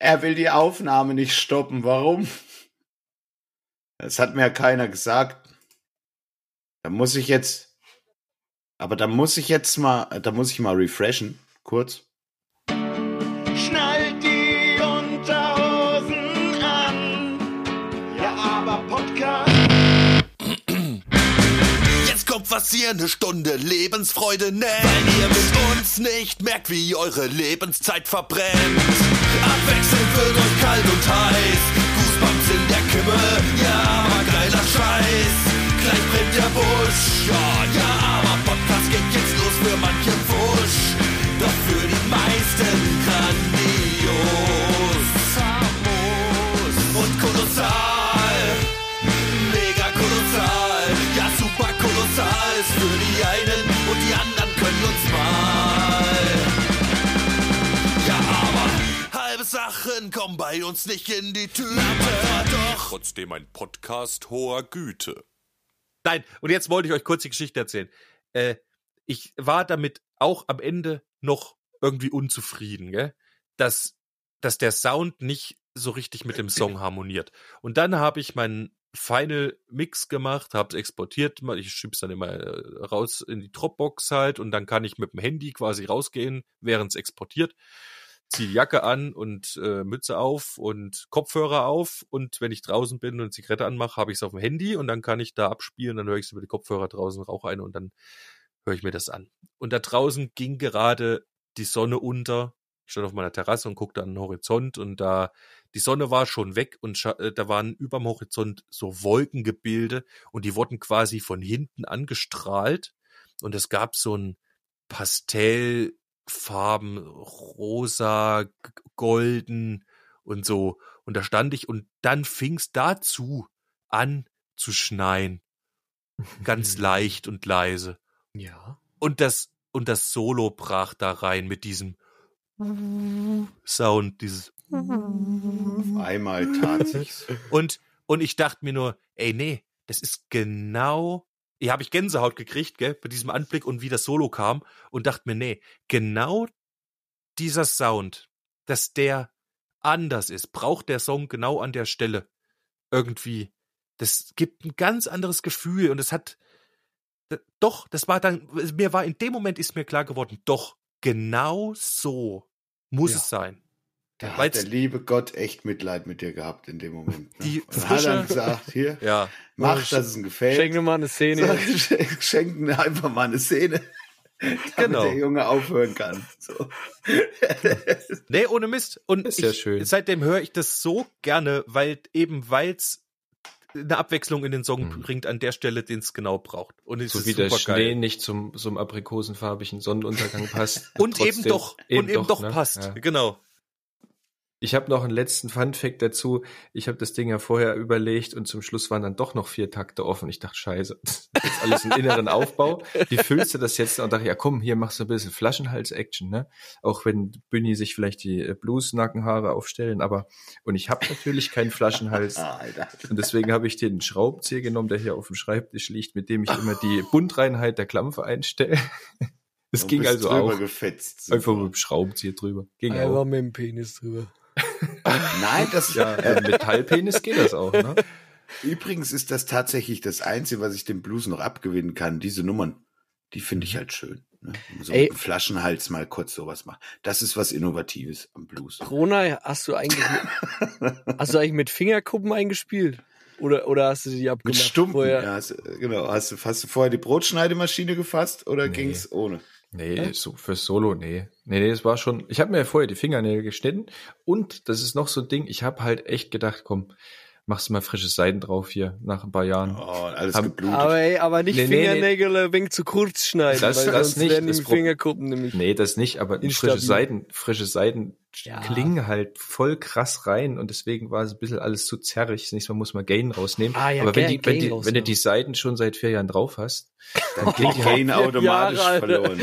er will die Aufnahme nicht stoppen. Warum? Das hat mir ja keiner gesagt. Da muss ich jetzt. Aber da muss ich jetzt mal. Da muss ich mal refreshen. Kurz. Was ihr eine Stunde Lebensfreude nennt. Weil ihr mit uns nicht merkt, wie eure Lebenszeit verbrennt. Abwechselnd wird euch kalt und heiß. Goosebumps in der Kimme. Ja, aber geiler Scheiß. Gleich brennt der Busch. Ja, ja, aber Podcast geht jetzt los für manche Sachen kommen bei uns nicht in die Tüte. Aber doch trotzdem ein Podcast hoher Güte. Nein, und jetzt wollte ich euch kurz die Geschichte erzählen. Äh, ich war damit auch am Ende noch irgendwie unzufrieden, gell? Dass, dass der Sound nicht so richtig mit dem Song harmoniert. Und dann habe ich meinen Final Mix gemacht, habe es exportiert, ich schieb's dann immer äh, raus in die Dropbox halt und dann kann ich mit dem Handy quasi rausgehen, während es exportiert, ziehe die Jacke an und äh, Mütze auf und Kopfhörer auf und wenn ich draußen bin und Zigarette anmache, habe ich es auf dem Handy und dann kann ich da abspielen, dann höre ich es über die Kopfhörer draußen, rauche eine und dann höre ich mir das an. Und da draußen ging gerade die Sonne unter. Ich stand auf meiner Terrasse und guckte an den Horizont und da die Sonne war schon weg und äh, da waren überm Horizont so Wolkengebilde und die wurden quasi von hinten angestrahlt und es gab so ein Pastellfarben, rosa, golden und so. Und da stand ich und dann fing's dazu an zu schneien. Ganz leicht und leise. Ja. Und das, und das Solo brach da rein mit diesem Sound, dieses Auf einmal tat sich's. Und, und ich dachte mir nur, ey, nee, das ist genau, hier habe ich Gänsehaut gekriegt, gell, bei diesem Anblick und wie das Solo kam und dachte mir, nee, genau dieser Sound, dass der anders ist, braucht der Song genau an der Stelle irgendwie. Das gibt ein ganz anderes Gefühl und es hat, doch, das war dann, mir war in dem Moment ist mir klar geworden, doch, genau so muss Ja. es sein. Da hat der liebe Gott echt Mitleid mit dir gehabt in dem Moment. Ne? Die Und hat dann gesagt, hier, Ja. mach, dass es ihm gefällt. Schenk mir mal eine Szene. Sag, schenk, schenk ihm einfach mal eine Szene, damit Genau. der Junge aufhören kann. So. Nee, ohne Mist. Und Ist ja ich, schön. seitdem höre ich das so gerne, weil eben weil's eine Abwechslung in den Song Mhm. bringt an der Stelle, den es genau braucht. Und es So ist wie der super Schnee geil. nicht zum, zum aprikosenfarbigen Sonnenuntergang passt. Und eben trotzdem- doch, und eben doch ne? passt. Ja. Genau. Ich habe noch einen letzten Fun-Fact dazu. Ich habe das Ding ja vorher überlegt und zum Schluss waren dann doch noch vier Takte offen. Ich dachte, scheiße, das ist alles einen inneren Aufbau. Wie füllst du das jetzt? Und dachte, ja komm, hier machst du ein bisschen Flaschenhals-Action, ne? Auch wenn Günni sich vielleicht die äh, Blues-Nackenhaare aufstellen, aber und ich habe natürlich keinen Flaschenhals. Ah, Alter. Und deswegen habe ich den Schraubenzieher genommen, der hier auf dem Schreibtisch liegt, mit dem ich immer die Buntreinheit der Klampfe einstelle. Es ging also auch. gefetzt. Einfach mit dem Schraubenzieher drüber. Ging Also auch. mit dem Penis drüber. Nein, das Ja, äh, Metallpenis geht das auch, ne? übrigens ist das tatsächlich das Einzige, was ich dem Blues noch abgewinnen kann. Diese Nummern, die finde ich halt schön. Ne? So Ey. mit Flaschenhals mal kurz sowas macht. Das ist was Innovatives am Blues. Rona, hast du eigentlich mit, hast du eigentlich mit Fingerkuppen eingespielt? Oder, oder hast du die Mit abgemacht? Stumpen. vorher? Ja, hast, du- genau. Hast du, hast du vorher die Brotschneidemaschine gefasst oder Nee. ging's ohne? Nee, so fürs Solo, nee. Nee, nee, es war schon, ich habe mir vorher die Fingernägel geschnitten und das ist noch so ein Ding, ich habe halt echt gedacht, komm, machst du mal frisches Seiden drauf hier nach ein paar Jahren. Oh, alles Hab- geblutet. Aber ey, aber nicht Nee, nee, nee. Fingernägel ein wenig zu kurz schneiden, Das- weil das sonst nicht. werden Das die Fingerkuppen nämlich. Nee, das nicht, aber frische Seiden, frische Seiden Ja. klingen halt voll krass rein und deswegen war es ein bisschen alles zu zerrig. Nächstes Mal muss man Gain rausnehmen. Ah, ja, aber wenn, Gain- die, wenn, Gain die, wenn du die Seiten schon seit vier Jahren drauf hast, dann klingt die Gain automatisch Jahre, verloren.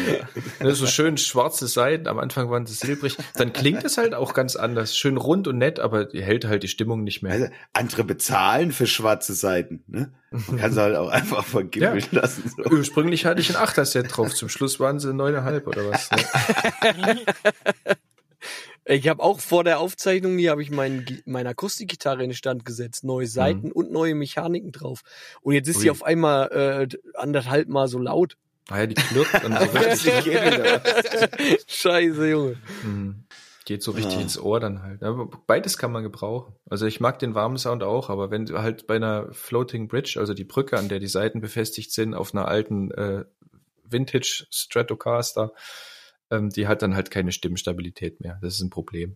Ja. So schön schwarze Seiten, am Anfang waren sie silbrig, dann klingt es halt auch ganz anders. Schön rund und nett, aber die hält halt die Stimmung nicht mehr. Also, andere bezahlen für schwarze Seiten. Ne? Man kann sie halt auch einfach vergibbeln Ja. lassen. So. Ursprünglich hatte ich ein Achter-Set drauf, zum Schluss waren sie neuneinhalb oder was. Ne? Ich habe auch vor der Aufzeichnung, die habe ich mein, meine Akustikgitarre in den Stand gesetzt, neue Seiten und neue Mechaniken drauf. Und jetzt ist sie auf einmal äh, anderthalb Mal so laut. Ah ja, die klirrt dann so richtig. Scheiße, Junge. Mhm. Geht so richtig Ja. ins Ohr dann halt. Aber beides kann man gebrauchen. Also ich mag den warmen Sound auch, aber wenn du halt bei einer Floating Bridge, also die Brücke, an der die Seiten befestigt sind, auf einer alten äh, Vintage Stratocaster, die hat dann halt keine Stimmstabilität mehr. Das ist ein Problem.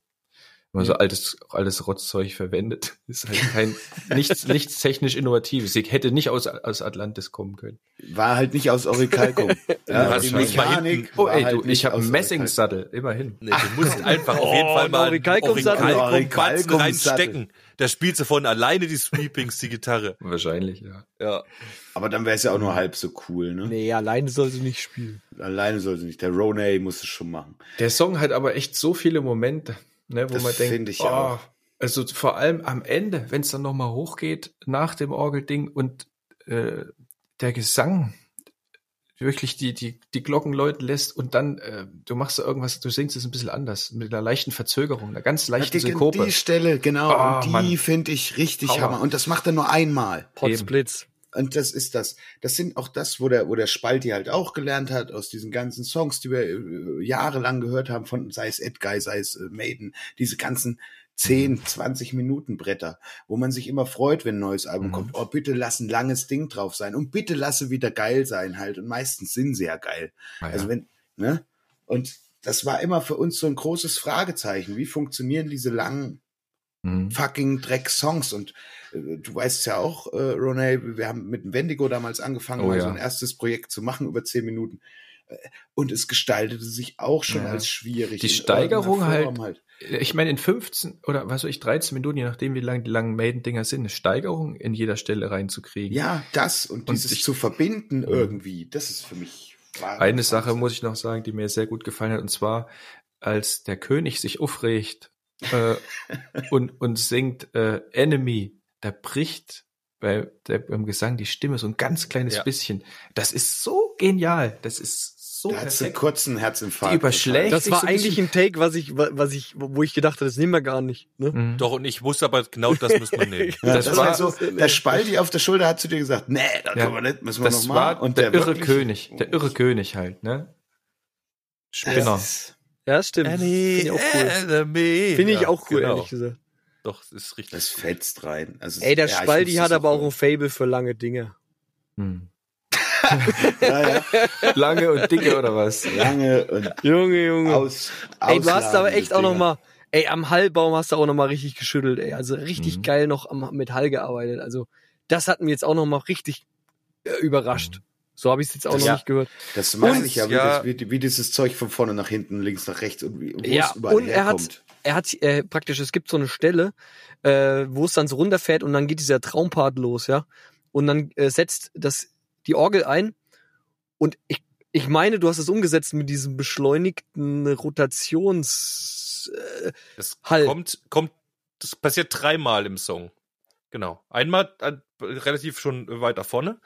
Wenn man so altes, altes Rotzzeug verwendet, ist halt kein, nichts, nichts technisch Innovatives. Sie hätte nicht aus, aus Atlantis kommen können. War halt nicht aus Orichalcum. ja, die du Mechanik. Oh ey, halt du, ich nicht habe einen. Messingsattel, immerhin. Nee, du musst einfach auf jeden Oh, Fall mal. Auricalcum-Batzen Auricalcum-Sattel. reinstecken. Da spielt sie von alleine die Sweepings, die Gitarre. Wahrscheinlich, ja. Ja. Aber dann wäre es ja auch nur halb so cool, ne? Nee, alleine soll sie nicht spielen. Alleine soll sie nicht. Der Ronay muss es schon machen. Der Song hat aber echt so viele Momente, ne, wo Das man denkt, finde ich oh, auch. also vor allem am Ende, wenn es dann nochmal hochgeht nach dem Orgelding und äh, der Gesang wirklich die, die, die Glocken läuten lässt und dann äh, du machst da irgendwas, du singst es ein bisschen anders, mit einer leichten Verzögerung, einer ganz leichten die, Synkope. die Stelle, genau. Oh, und die finde ich richtig Power. hammer. Und das macht er nur einmal. Potsblitz. Und das ist das. Das sind auch das, wo der, wo der Spalti halt auch gelernt hat aus diesen ganzen Songs, die wir äh, jahrelang gehört haben, von sei es Edguy, sei es äh, Maiden, diese ganzen 10, 20 Minuten Bretter, wo man sich immer freut, wenn ein neues Album Mhm. kommt. Oh, bitte lass ein langes Ding drauf sein und bitte lasse wieder geil sein halt. Und meistens sind sie ja geil. Ah, ja. Also wenn, ne? Und das war immer für uns so ein großes Fragezeichen. Wie funktionieren diese langen Mhm. fucking Dreck-Songs. Und du weißt ja auch, äh, Ronay, wir haben mit dem Wendigo damals angefangen, Oh mal ja. so ein erstes Projekt zu machen über zehn Minuten. Äh, Und es gestaltete sich auch schon Ja. als schwierig. Die Steigerung irgendeiner Form Ich meine, in 15 oder was weiß ich, 13 Minuten, je nachdem, wie lang die langen Maiden-Dinger sind, eine Steigerung in jeder Stelle reinzukriegen. Ja, das und Und dieses ich- zu verbinden irgendwie, das ist für mich. wahre Eine Sache Wahnsinn. muss ich noch sagen, die mir sehr gut gefallen hat, und zwar, als der König sich aufregt äh, und, und singt äh, Enemy, da bricht bei, der, beim Gesang die Stimme so ein ganz kleines Ja. bisschen. Das ist so genial. Das ist so Da perfekt. einen Herzinfarkt. Die überschlägt. Das war so eigentlich ein Take, was ich, was ich, wo ich gedacht habe, das nehmen wir gar nicht. Ne? Mhm. Doch, und ich wusste aber genau das müssen wir nehmen. Ja, Das das, war- so, der Spalti auf der Schulter hat zu dir gesagt, nee, da Ja, können wir nicht, müssen wir Das noch war mal. Und der, irre wirklich- König, der irre König halt, ne? Spinner. Das ist- Ja, das stimmt. Finde ich auch cool. Finde ich Ja, auch cool, genau. ehrlich gesagt. Doch, das ist richtig. Das fetzt rein. Also, Ey, der ja, Spaldi hat aber auch ein Fable für lange Dinge. Hm. ja, ja, Lange und dicke oder was? lange und Junge, Junge. aus. ey, du hast aber echt auch noch Dinger. mal, ey, am Hallbaum hast du auch noch mal richtig geschüttelt, ey. Also richtig Mhm. geil noch am, mit Hall gearbeitet. Also das hat mich jetzt auch noch mal richtig äh, überrascht. So habe ich es jetzt auch Das- noch ja. nicht gehört. Das meine Und- ich ja, wie, ja. Das, wie, wie dieses Zeug von vorne nach hinten, links nach rechts und wie, wo Ja, es überall und er hat, herkommt. Er hat äh, praktisch, es gibt so eine Stelle, äh, wo es dann so runterfährt und dann geht dieser Traumpart los, ja. Und dann äh, setzt das die Orgel ein und ich, ich meine, du hast es umgesetzt mit diesem beschleunigten Rotations. Äh, Das Hall. kommt, kommt, das passiert dreimal im Song. Genau. Einmal äh, relativ schon weiter vorne,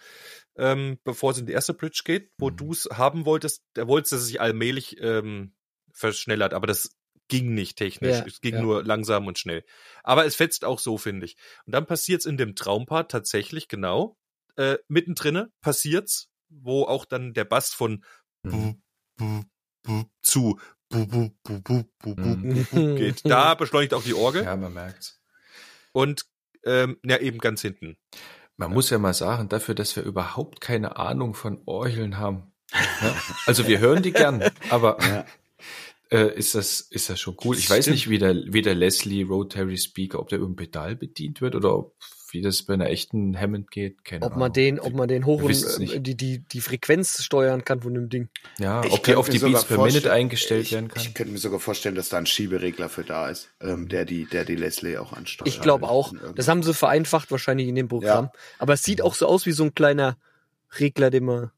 ähm, bevor es in die erste Bridge geht, wo Mhm. du es haben wolltest. Der wolltest, dass es sich allmählich ähm, verschnellert, aber das ging nicht technisch. Ja, es ging ja. nur langsam und schnell. Aber es fetzt auch so, finde ich. Und dann passiert's in dem Traumpart tatsächlich genau. Äh, mittendrin passiert's, wo auch dann der Bass von Mhm. zu Mhm. geht. Da beschleunigt auch die Orgel Ja, man merkt's. und ähm, ja eben ganz hinten. Man muss ja mal sagen, dafür, dass wir überhaupt keine Ahnung von Orgeln haben. Ja? Also wir hören die gern, aber Ja. Äh, ist das ist das schon cool. Ich weiß nicht, wie der, wie der Leslie Rotary Speaker, ob der über ein Pedal bedient wird oder ob, wie das bei einer echten Hammond geht. Keine ob Ahnung. man den, ob man den hoch und äh, die, die, die Frequenz steuern kann von dem Ding. ja, Ich ob die könnte auf die Beats per Minute eingestellt ich, werden kann. Ich könnte mir sogar vorstellen, dass da ein Schieberegler für da ist, ähm, der die, der die Leslie auch ansteuert. Ich glaube auch. Das haben sie vereinfacht wahrscheinlich in dem Programm. Ja. Aber es sieht auch so aus wie so ein kleiner Regler, den man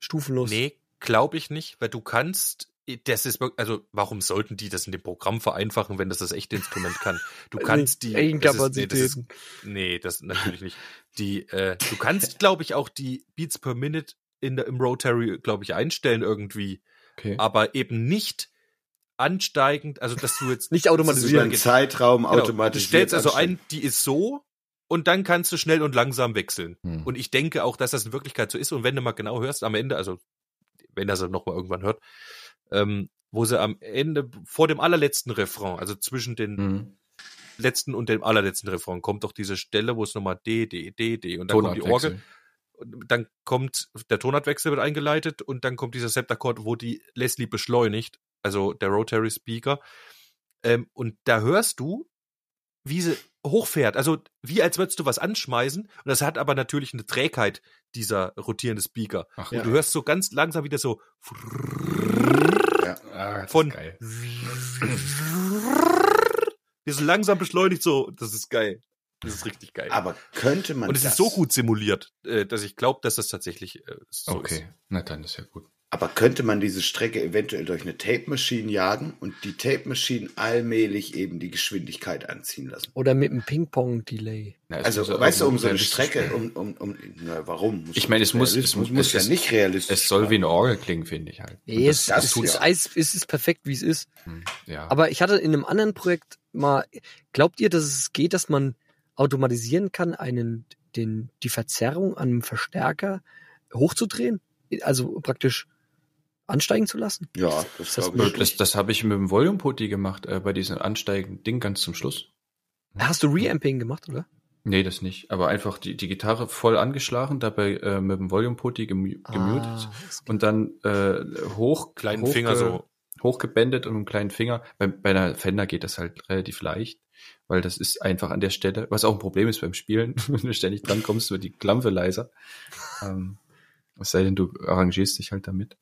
stufenlos. Nee, glaube ich nicht, weil du kannst, das ist, also warum sollten die das in dem Programm vereinfachen, wenn das das echte Instrument kann? Du kannst die, Eigenkapazitäten. das ist, nee, das ist, nee, das natürlich nicht. Die, äh, du kannst, glaube ich, auch die Beats per Minute in der, im Rotary, glaube ich, einstellen irgendwie, Okay. aber eben nicht ansteigend, also dass du jetzt Nicht automatisieren. einen Zeitraum Genau, automatisch. Du stellst also ein, die ist so und dann kannst du schnell und langsam wechseln. Hm. Und ich denke auch, dass das in Wirklichkeit so ist. Und wenn du mal genau hörst, am Ende, also wenn das noch mal irgendwann hört, ähm, wo sie am Ende vor dem allerletzten Refrain, also zwischen den Mhm. letzten und dem allerletzten Refrain, kommt doch diese Stelle, wo es nochmal D, D, D, D und dann kommt die Orgel. Und dann kommt der Tonartwechsel wird eingeleitet und dann kommt dieser Septakkord, wo die Leslie beschleunigt, also der Rotary Speaker. Ähm, und da hörst du, wie sie hochfährt, also wie als würdest du was anschmeißen. Und das hat aber natürlich eine Trägheit, dieser rotierende Speaker. Ach, Und du hörst so ganz langsam wieder so Das von ist geil. wie so langsam beschleunigt so. Das ist geil. Das ist richtig geil. Aber könnte man und es das, ist so gut simuliert, äh, dass ich glaube, dass das tatsächlich äh, so ist. Okay, na dann ist ja gut. Aber könnte man diese Strecke eventuell durch eine Tape Machine jagen und die Tape Machine allmählich eben die Geschwindigkeit anziehen lassen? Oder mit einem Ping-Pong-Delay. Es Also, ja weißt du, um so eine Strecke, um, um, um, na, warum? Muss Ich meine, es muss- es muss- muss es ja ist- nicht realistisch Es soll wie sein. eine Orgel klingen, finde ich halt. Nee, es, das es, tut's ist, ja. Eis- es ist perfekt, wie es ist. Hm, Ja. Aber ich hatte in einem anderen Projekt mal, glaubt ihr, dass es geht, dass man automatisieren kann, einen, den, die Verzerrung an einem Verstärker hochzudrehen? Also praktisch ansteigen zu lassen? Ja, das Das das, das habe ich mit dem Volume Putty gemacht, äh, bei diesem ansteigenden Ding ganz zum Schluss. Hast du Reamping gemacht, oder? Nee, das nicht. Aber einfach die, die Gitarre voll angeschlagen, dabei äh, mit dem Volume Putty gemu gemutet Ah, geht. und dann äh, hoch Kleinen hochge- Finger so. hochgebändet und mit einem kleinen Finger. Bei, bei einer Fender geht das halt relativ leicht, weil das ist einfach an der Stelle, was auch ein Problem ist beim Spielen, wenn du ständig dran kommst, wird die Klampe leiser. ähm, es sei denn, du arrangierst dich halt damit.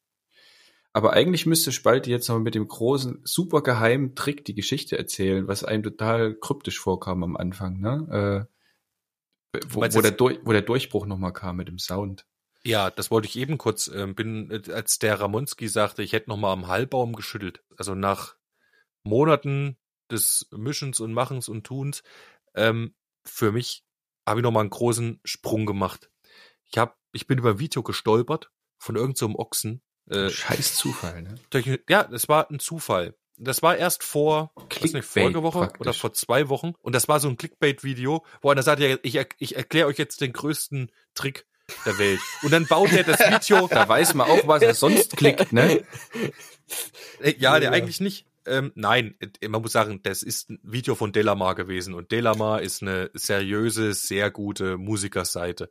Aber eigentlich müsste Spalte jetzt noch mit dem großen, super geheimen Trick die Geschichte erzählen, was einem total kryptisch vorkam am Anfang, ne? Äh, wo, wo, der Durch, wo der Durchbruch nochmal kam mit dem Sound. Ja, das wollte ich eben kurz, ähm, bin, äh, als der Ramonski sagte, ich hätte noch mal am Hallbaum geschüttelt. Also nach Monaten des Mischens und Machens und Tuns, ähm, für mich habe ich noch mal einen großen Sprung gemacht. Ich hab, ich bin über Video gestolpert von irgendeinem so Ochsen. Äh, Scheiß Zufall, ne? ja, das war ein Zufall. Das war erst vor, weiß nicht, Clickbait vorige Woche praktisch. oder vor zwei Wochen. Und das war so ein Clickbait-Video, wo einer sagt, ja, ich, ich erkläre euch jetzt den größten Trick der Welt. Und dann baut er das Video. Da weiß man auch, was er sonst klickt, ne? Äh, Ja, der eigentlich nicht. Ähm, nein, äh, man muss sagen, das ist ein Video von Delamar gewesen. Und Delamar ist eine seriöse, sehr gute Musikerseite.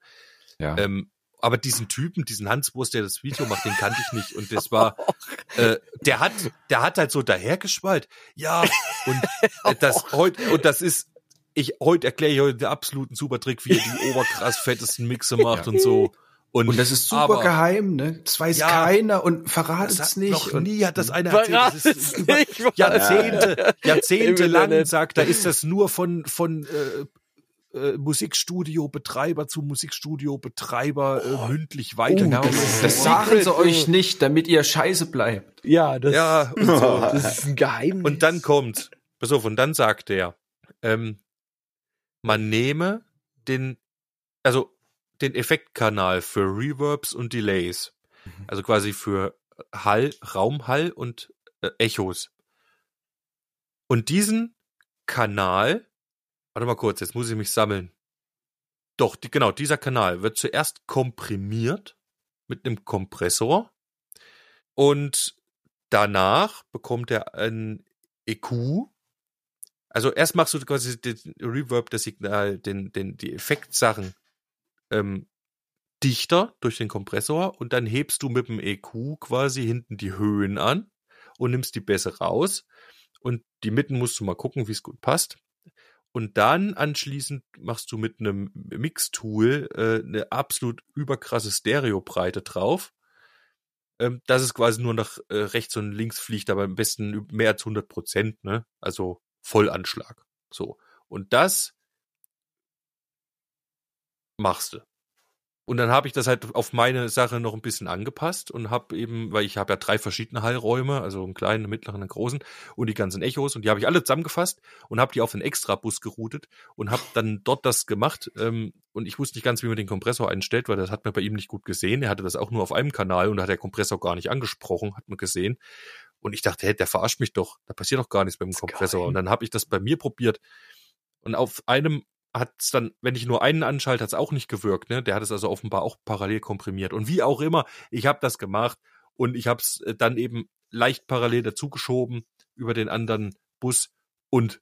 Ja. Ähm, aber diesen Typen, diesen Hans Wurst, der das Video macht, den kannte ich nicht. Und das war, äh, der hat, der hat halt so dahergeschwallt. Ja, und äh, das heute, und das ist, ich, heute erkläre ich euch den absoluten super Trick, wie er die oberkrass fettesten Mixe macht Ja. und so. Und, Und das ist super aber geheim, ne? Das weiß Ja. keiner und verratet das es nicht. noch nie hat das einer erzählt. Verrat Das ist über nicht. Jahrzehnte, jahrzehntelang Internet. sagt, da ist das nur von, von äh, äh, Musikstudio-Betreiber zu Musikstudio-Betreiber äh, mündlich weiter. Genau, das sagen sie euch nicht, damit ihr scheiße bleibt. Ja, das, Ja, und so. das ist ein Geheimnis. Und dann kommt, pass auf, und dann sagt er, ähm, man nehme den, also den Effektkanal für Reverbs und Delays, also quasi für Hall, Raumhall und äh, Echos. Und diesen Kanal, warte mal kurz, jetzt muss ich mich sammeln. Doch, die, genau, dieser Kanal wird zuerst komprimiert mit einem Kompressor und danach bekommt er ein EQ. Also erst machst du quasi den Reverb, das Signal, den, den, die Effektsachen ähm, dichter durch den Kompressor und dann hebst du mit dem EQ quasi hinten die Höhen an und nimmst die Bässe raus und die Mitten musst du mal gucken, wie es gut passt. Und dann anschließend machst du mit einem Mix-Tool äh, eine absolut überkrasse Stereobreite drauf ähm, dass es quasi nur nach äh, rechts und links fliegt, aber am besten mehr als 100 Prozent, ne? Also Vollanschlag. So. Und das machst du. Und dann habe ich das halt auf meine Sache noch ein bisschen angepasst und habe eben, weil ich habe ja drei verschiedene Hallräume, also einen kleinen, einen mittleren, einen großen und die ganzen Echos und die habe ich alle zusammengefasst und habe die auf einen Extrabus geroutet und habe dann dort das gemacht ähm, und ich wusste nicht ganz, wie man den Kompressor einstellt, weil das hat man bei ihm nicht gut gesehen. Er hatte das auch nur auf einem Kanal und da hat der Kompressor gar nicht angesprochen, hat man gesehen. Und ich dachte, hey, der verarscht mich doch. Da passiert doch gar nichts beim Kompressor. geil. Und dann habe ich das bei mir probiert. Und auf einem hat's dann, wenn ich nur einen anschalte, hat's auch nicht gewirkt. Ne? Der hat es also offenbar auch parallel komprimiert. Und wie auch immer, ich habe das gemacht und ich habe es dann eben leicht parallel dazugeschoben über den anderen Bus und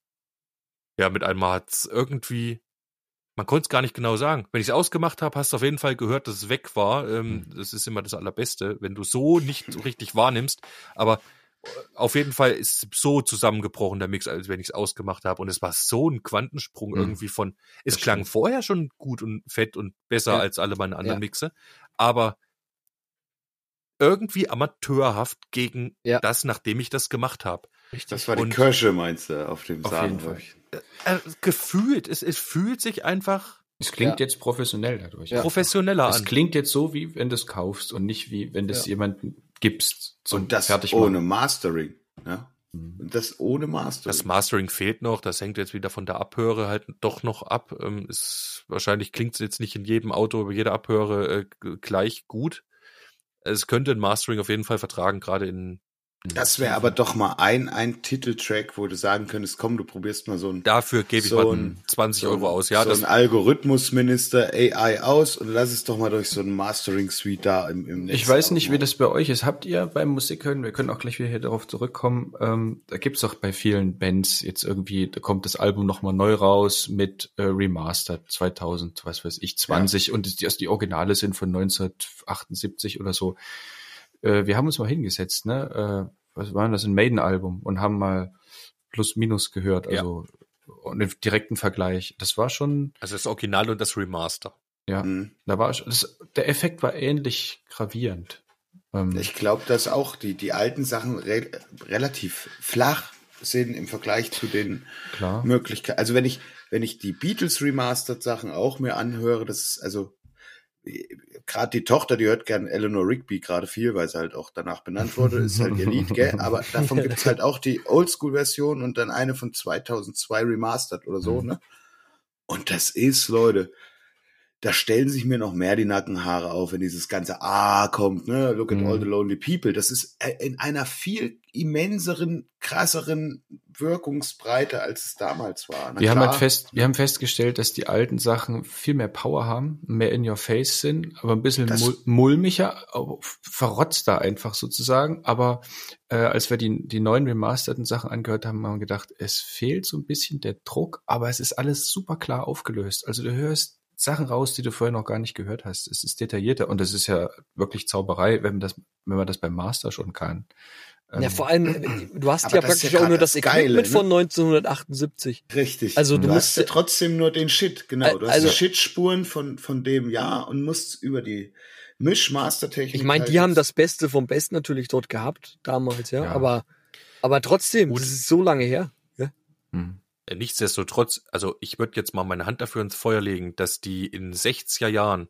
ja, mit einmal hat's irgendwie, man konnte es gar nicht genau sagen. Wenn ich es ausgemacht habe, hast du auf jeden Fall gehört, dass es weg war. Ähm, Das ist immer das Allerbeste, wenn du so nicht so richtig wahrnimmst. Aber äh, auf jeden Fall ist so zusammengebrochen der Mix, als wenn ich es ausgemacht habe. Und es war so ein Quantensprung Mhm. irgendwie von. Es Das klang stimmt. vorher schon gut und fett und besser Ja. als alle meine anderen Ja. Mixe, aber irgendwie amateurhaft gegen Ja. das, nachdem ich das gemacht habe. Das war die Und- Kirsche, meinst du, auf dem Auf Samen. jeden Fall. glaub ich. Äh, gefühlt, es, es fühlt sich einfach Es klingt Ja. jetzt professionell dadurch. professioneller Es an. klingt jetzt so, wie wenn du es kaufst und nicht wie wenn du es Ja. jemandem gibst. zum Und das Fertigmachen. ohne Mastering. Ja? Mhm. Und das ohne Mastering. Das Mastering fehlt noch, das hängt jetzt wieder von der Abhöre halt doch noch ab. Ähm, ist, wahrscheinlich klingt es jetzt nicht in jedem Auto über jede Abhöre äh, gleich gut. Es könnte ein Mastering auf jeden Fall vertragen, gerade in. Das wäre aber doch mal ein, ein Titeltrack, wo du sagen könntest, komm, du probierst mal so ein, Dafür gebe ich So mal ein- 20 so ein, Euro aus. Ja, so das, ein Algorithmusminister AI aus und lass es doch mal durch so ein Mastering-Suite da im, im Netz Ich weiß nicht, wie das bei euch ist. Habt ihr beim Musik hören, wir können auch gleich wieder hier darauf zurückkommen, ähm, da gibt's doch bei vielen Bands jetzt irgendwie, da kommt das Album nochmal neu raus mit äh, Remastered 2000, was weiß ich, 20 und die, also die Originale sind von 1978 oder so. Äh, wir haben uns mal hingesetzt, ne? Äh, was war denn das, ein Maiden-Album und haben mal plus minus gehört, Ja. also und einen direkten Vergleich. Das war schon, also das Original und das Remaster. ja, Mhm. da war das, der Effekt war ähnlich gravierend. Ähm, Ich glaube, dass auch die, die alten Sachen re relativ flach sind im Vergleich zu den klar. Möglichkeiten. Also wenn ich, wenn ich die Beatles Remastered Sachen auch mir anhöre, das ist also gerade die Tochter, die hört gern Eleanor Rigby gerade viel, weil sie halt auch danach benannt wurde, ist halt ihr Lied, gell? Aber davon gibt's halt auch die Oldschool-Version und dann eine von 2002 Remastered oder so, ne? Und das ist, Leute, da stellen sich mir noch mehr die Nackenhaare auf, wenn dieses ganze Ah kommt, ne? Look at Mhm. all the lonely people. Das ist äh, in einer viel immenseren, krasseren Wirkungsbreite, als es damals war. Na Wir haben halt fest, wir haben festgestellt, dass die alten Sachen viel mehr Power haben, mehr in your face sind, aber ein bisschen mul mulmiger, verrotzter einfach sozusagen. Aber äh, als wir die, die neuen remasterten Sachen angehört haben, haben wir gedacht, es fehlt so ein bisschen der Druck, aber es ist alles super klar aufgelöst. Also du hörst Sachen raus, die du vorher noch gar nicht gehört hast. Es ist detaillierter und es ist ja wirklich Zauberei, wenn man das, wenn man das beim Master schon kann. Ja, Ähm, vor allem, äh, du hast Aber ja praktisch ja auch nur das das Geile, Equipment ne? von 1978. Richtig. Also du du musst- hast ja trotzdem nur den Shit, genau. Du hast Also- die Shit-Spuren von, von dem Jahr und musst über die Mischmastertechnik. Ich meine, halt die haben das Beste vom Besten natürlich dort gehabt, damals, ja. Ja. Aber, aber trotzdem, Und- das ist so lange her. hm. Äh, Nichtsdestotrotz, also ich würde jetzt mal meine Hand dafür ins Feuer legen, dass die in 60er Jahren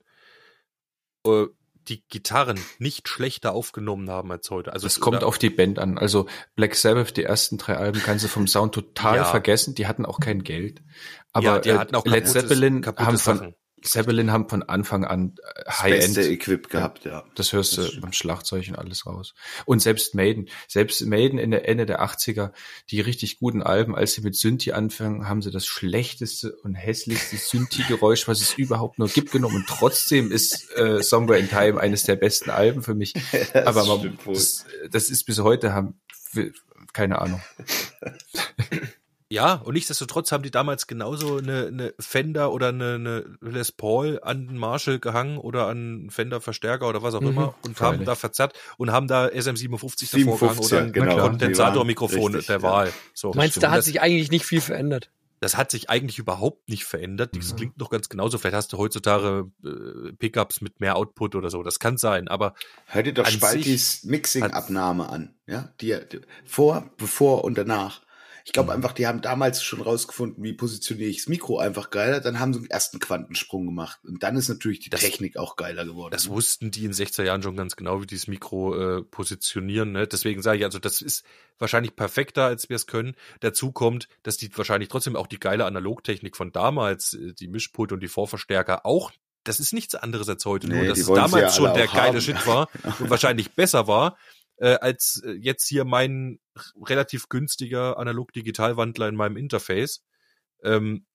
äh, die Gitarren nicht schlechter aufgenommen haben als heute. Also Es kommt auf die Band an. Also Black Sabbath, die ersten drei Alben kannst du vom Sound total Ja. vergessen. Die hatten auch kein Geld. Aber ja, die äh, hatten auch Led Zeppelin haben von Sachen. Zeppelin haben von Anfang an äh, High-End. Equip gehabt, ja. Das hörst Das du beim Schlagzeug und alles raus. Und selbst Maiden, selbst Maiden in der Ende der 80er, die richtig guten Alben, als sie mit Synthi anfangen, haben sie das schlechteste und hässlichste Synthi-Geräusch, was es überhaupt nur gibt, genommen. Und trotzdem ist äh, Somewhere in Time eines der besten Alben für mich. Das Aber man, das, das ist bis heute haben keine Ahnung. Ja, und nichtsdestotrotz haben die damals genauso eine, eine Fender oder eine, eine Les Paul an den Marshall gehangen oder an einen Fender Verstärker oder was auch Mhm, immer und freilich. haben da verzerrt und haben da SM57 davor gehangen 57, oder ja, ein genau. Kondensatormikrofon Richtig, der ja. Wahl. So. Du meinst, Und da hat das, sich eigentlich nicht viel verändert. das hat sich eigentlich überhaupt nicht verändert. Das Mhm. klingt noch ganz genauso. Vielleicht hast du heutzutage äh, Pickups mit mehr Output oder so. Das kann sein, aber Hör dir doch Spaltis Mixing-Abnahme an, ja? Die, die vor, bevor und danach. Ich glaube einfach, die haben damals schon rausgefunden, wie positioniere ich das Mikro einfach geiler. Dann haben sie einen ersten Quantensprung gemacht. Und dann ist natürlich die Das- Technik auch geiler geworden. Das wussten die in 60er Jahren schon ganz genau, wie die das Mikro äh, positionieren. Ne? Deswegen sage ich, also das ist wahrscheinlich perfekter, als wir es können. Dazu kommt, dass die wahrscheinlich trotzdem auch die geile Analogtechnik von damals, äh, die Mischpult und die Vorverstärker auch, das ist nichts anderes als heute. Nee, Nur, dass es damals ja schon der geile haben. Shit war und wahrscheinlich besser war. Äh, als äh, jetzt hier mein relativ günstiger Analog-Digital-Wandler in meinem Interface, ähm,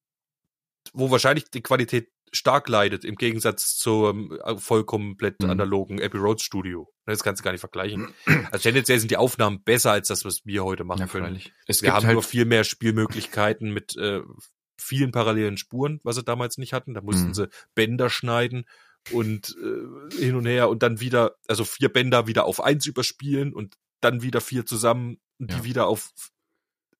wo wahrscheinlich die Qualität stark leidet im Gegensatz zum äh, vollkommen komplett Mhm. analogen Abbey Road Studio. Das kannst du gar nicht vergleichen. Also tendenziell sind die Aufnahmen besser als das, was wir heute machen Ja, können. freilich. Es Wir gibt haben halt nur viel mehr Spielmöglichkeiten mit äh, vielen parallelen Spuren, was sie damals nicht hatten. Da mussten Mhm. sie Bänder schneiden und äh, hin und her und dann wieder, also vier Bänder wieder auf eins überspielen und dann wieder vier zusammen und Ja. die wieder auf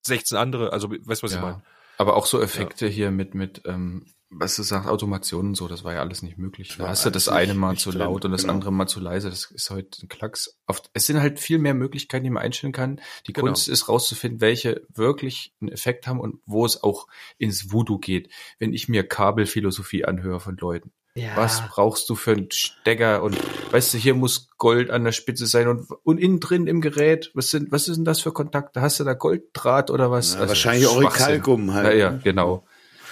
16 andere. Also weißt du, was ich meine? Aber auch so Effekte hier mit, mit, ähm, was du sagst, Automation und so, das war ja alles nicht möglich. Da hast du das eine mal zu drin, laut und das genau. andere mal zu leise. Das ist heute ein Klacks. Es sind halt viel mehr Möglichkeiten, die man einstellen kann. Die Genau. Kunst ist rauszufinden, welche wirklich einen Effekt haben und wo es auch ins Voodoo geht. Wenn ich mir Kabelphilosophie anhöre von Leuten. Ja. Was brauchst du für einen Stecker? Und weißt du, hier muss Gold an der Spitze sein und, und innen drin im Gerät, was sind, was ist denn das für Kontakte? Hast du da Golddraht oder was? Ja, Also, wahrscheinlich. Orichalgum halt. Ja, ja, genau.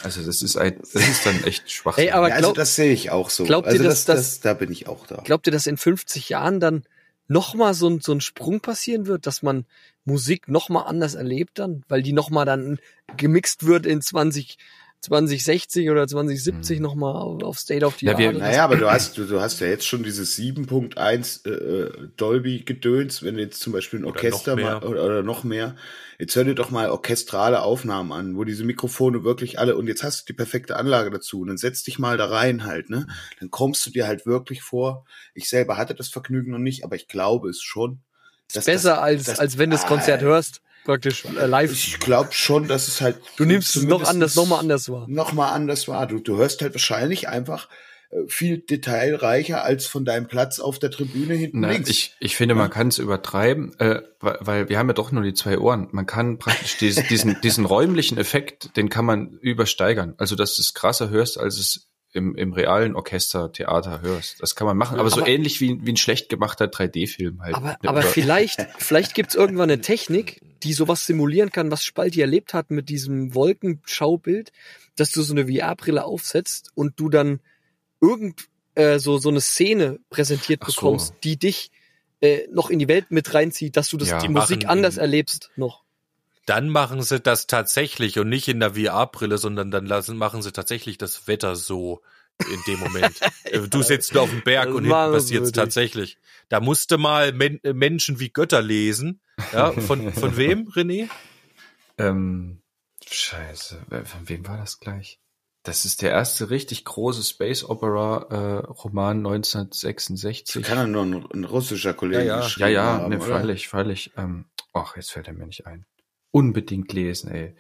Also das ist ein, das ist dann echt Schwachsinn. Ey, aber Ja, also glaub- das sehe ich auch so. glaubt ihr, also dass das, das- das, da bin ich auch da. Glaubt ihr, dass in 50 Jahren dann nochmal so ein, so ein Sprung passieren wird, dass man Musik nochmal anders erlebt dann, weil die nochmal dann gemixt wird in 20, 2060 oder 2070 Hm. nochmal auf auf State of the Ja, Art? oder Naja, aber du hast, du, du hast ja jetzt schon dieses 7.1 äh, äh, Dolby-Gedöns, wenn du jetzt zum Beispiel ein Oder Orchester noch mehr. mal, oder, oder noch mehr. Jetzt hör dir doch mal orchestrale Aufnahmen an, wo diese Mikrofone wirklich alle, und jetzt hast du die perfekte Anlage dazu, und dann setz dich mal da rein halt, ne? Dann kommst du dir halt wirklich vor. Ich selber hatte das Vergnügen noch nicht, aber ich glaube es schon. ist dass besser das- als, das- als wenn du das Konzert Ah, hörst, praktisch äh, live. Ich glaube schon, dass es halt. Du nimmst es noch anders, nochmal anders wahr. Noch mal anders wahr. Du, du hörst halt wahrscheinlich einfach äh, viel detailreicher als von deinem Platz auf der Tribüne hinten Na, links. ich, ich finde, man kann es übertreiben, äh, weil, weil wir haben ja doch nur die zwei Ohren. Man kann praktisch diesen, diesen, diesen räumlichen Effekt, den kann man übersteigern. Also, dass du es krasser hörst, als es im, im realen Orchester, Theater hörst. Das kann man machen, aber, so Aber- ähnlich wie, wie ein schlecht gemachter 3D-Film halt. Aber, aber vielleicht, vielleicht gibt's irgendwann eine Technik, die sowas simulieren kann, was Spalti erlebt hat mit diesem Wolkenschaubild, dass du so eine VR-Brille aufsetzt und du dann irgend äh, so so eine Szene präsentiert Ach so. bekommst, die dich äh, noch in die Welt mit reinzieht, dass du das Ja. die Musik anders erlebst noch. Dann machen sie das tatsächlich und nicht in der VR-Brille, sondern dann lassen, machen sie tatsächlich das Wetter so in dem Moment. Äh, du sitzt auf dem Berg Das und hinten wirklich. tatsächlich. Da musste mal Men äh, Menschen wie Götter lesen. Ja, von, von wem, René? Ähm, scheiße, von wem war das gleich? Das ist der erste richtig große Space Opera äh, Roman 1966. Kann ja nur ein, ein russischer Kollege Ja, ja. Ja, ja, haben, ne, freilich, freilich. Ähm, ach, jetzt fällt er mir nicht ein. Unbedingt lesen, ey.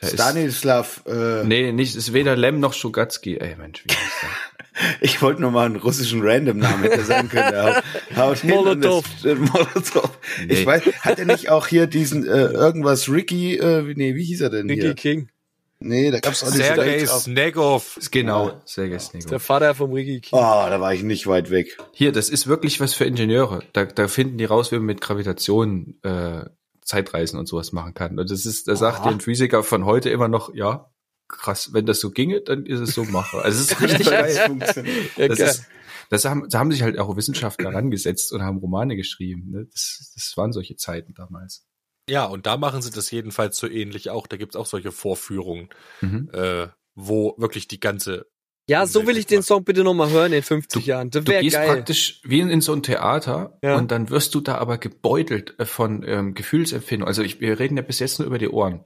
Da ist, Stanislav, äh, nee, nicht, ist weder Lem noch Schugatsky. Ey, Mensch, wie heißt der? ich wollte nur mal einen russischen Random-Namen hätte sein können. Haut, haut hin und Molotow. das- äh, Molotow. Nee. Ich weiß, hat er nicht auch hier diesen äh, irgendwas Ricky, äh, nee, wie hieß er denn Ricky hier? King, Nee, da gab's auch diese Sergei Snegov. Genau, Sergei Snegov. der Vater vom Ricky King. Oh, da war ich nicht weit weg. Hier, das ist wirklich was für Ingenieure. Da, da finden die raus, wie man mit Gravitation äh, Zeitreisen und sowas machen kann. Und das ist, da sagt ein Physiker von heute immer noch, ja, krass, wenn das so ginge, dann ist es so machbar. Also es ist richtig Das geil. Das ist, das haben, da haben sich halt auch Wissenschaftler rangesetzt und haben Romane geschrieben. Ne? Das, das waren solche Zeiten damals. Ja, und da machen sie das jedenfalls so ähnlich auch. Da gibt's auch solche Vorführungen, Mhm. äh, wo wirklich die ganze ja, so will ich den Song bitte nochmal hören in 50 Jahren. Das Du gehst geil. praktisch wie in, in so ein Theater Ja. und dann wirst du da aber gebeutelt äh, von ähm, Gefühlsempfindung. Also ich, wir reden ja bis jetzt nur über die Ohren.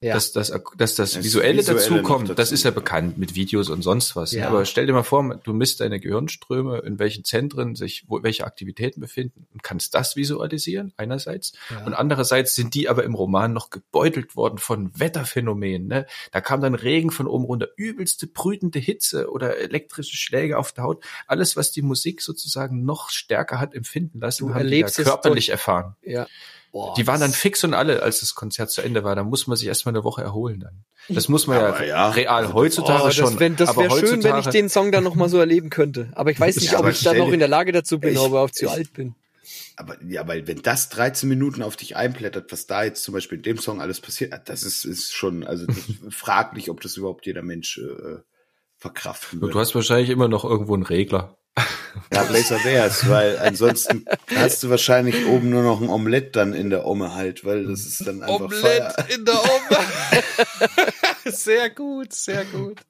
Ja. Dass, dass, dass das Das Visuelle, Visuelle dazukommt, noch das dazu. ist ja bekannt mit Videos und sonst was. Ja. Aber stell dir mal vor, du misst deine Gehirnströme, in welchen Zentren sich wo, welche Aktivitäten befinden und kannst das visualisieren einerseits. Ja. Und andererseits sind die aber im Roman noch gebeutelt worden von Wetterphänomenen. Ne? Da kam dann Regen von oben runter, übelste brütende Hitze oder elektrische Schläge auf der Haut. Alles, was die Musik sozusagen noch stärker hat empfinden lassen, Du haben die da körperlich erfahren. ja. Boah, Die waren dann fix und alle, als das Konzert zu Ende war. Da muss man sich erstmal eine Woche erholen dann. Das muss man Aber ja, ja. real heutzutage Oh, das schon. wär, das aber wäre schön, wenn ich den Song dann nochmal so erleben könnte. Aber ich weiß nicht, Ja, ob aber ich dann stell noch in der Lage dazu bin, Ich- ob ich auch zu ich- alt bin. Aber, ja, weil wenn das 13 Minuten auf dich einblättert, was da jetzt zum Beispiel in dem Song alles passiert, das ist, ist schon, also fraglich, ob das überhaupt jeder Mensch äh, verkraften Du würde. hast wahrscheinlich immer noch irgendwo einen Regler. Ja, besser wär's, weil ansonsten hast du wahrscheinlich oben nur noch ein Omelett dann in der Omme halt, weil das ist dann einfach Feier. in der Oma. sehr gut, sehr gut.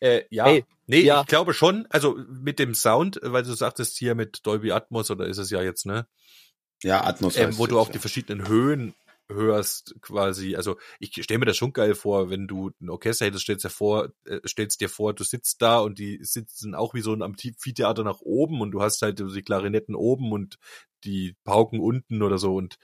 Äh, ja, Hey, nee, ja. ich glaube schon, also mit dem Sound, weil du sagtest hier mit Dolby Atmos oder ist es ja jetzt, ne? Ja, Atmos. ähm, wo du auch die verschiedenen Höhen hörst quasi. Also ich stelle mir das schon geil vor, wenn du ein Orchester hättest, stellst dir vor, äh, stellst dir vor, du sitzt da und die sitzen auch wie so ein Amphitheater nach oben und du hast halt die Klarinetten oben und die Pauken unten oder so und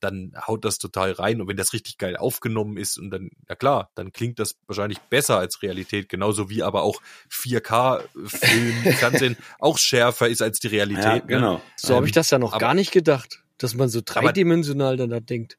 dann haut das total rein und wenn das richtig geil aufgenommen ist und dann, ja klar, dann klingt das wahrscheinlich besser als Realität, genauso wie aber auch 4K-Film, Fernsehen auch schärfer ist als die Realität. Ja, ne? genau. So habe ich das ja noch aber- gar nicht gedacht, dass man so Aber- dreidimensional dann da denkt.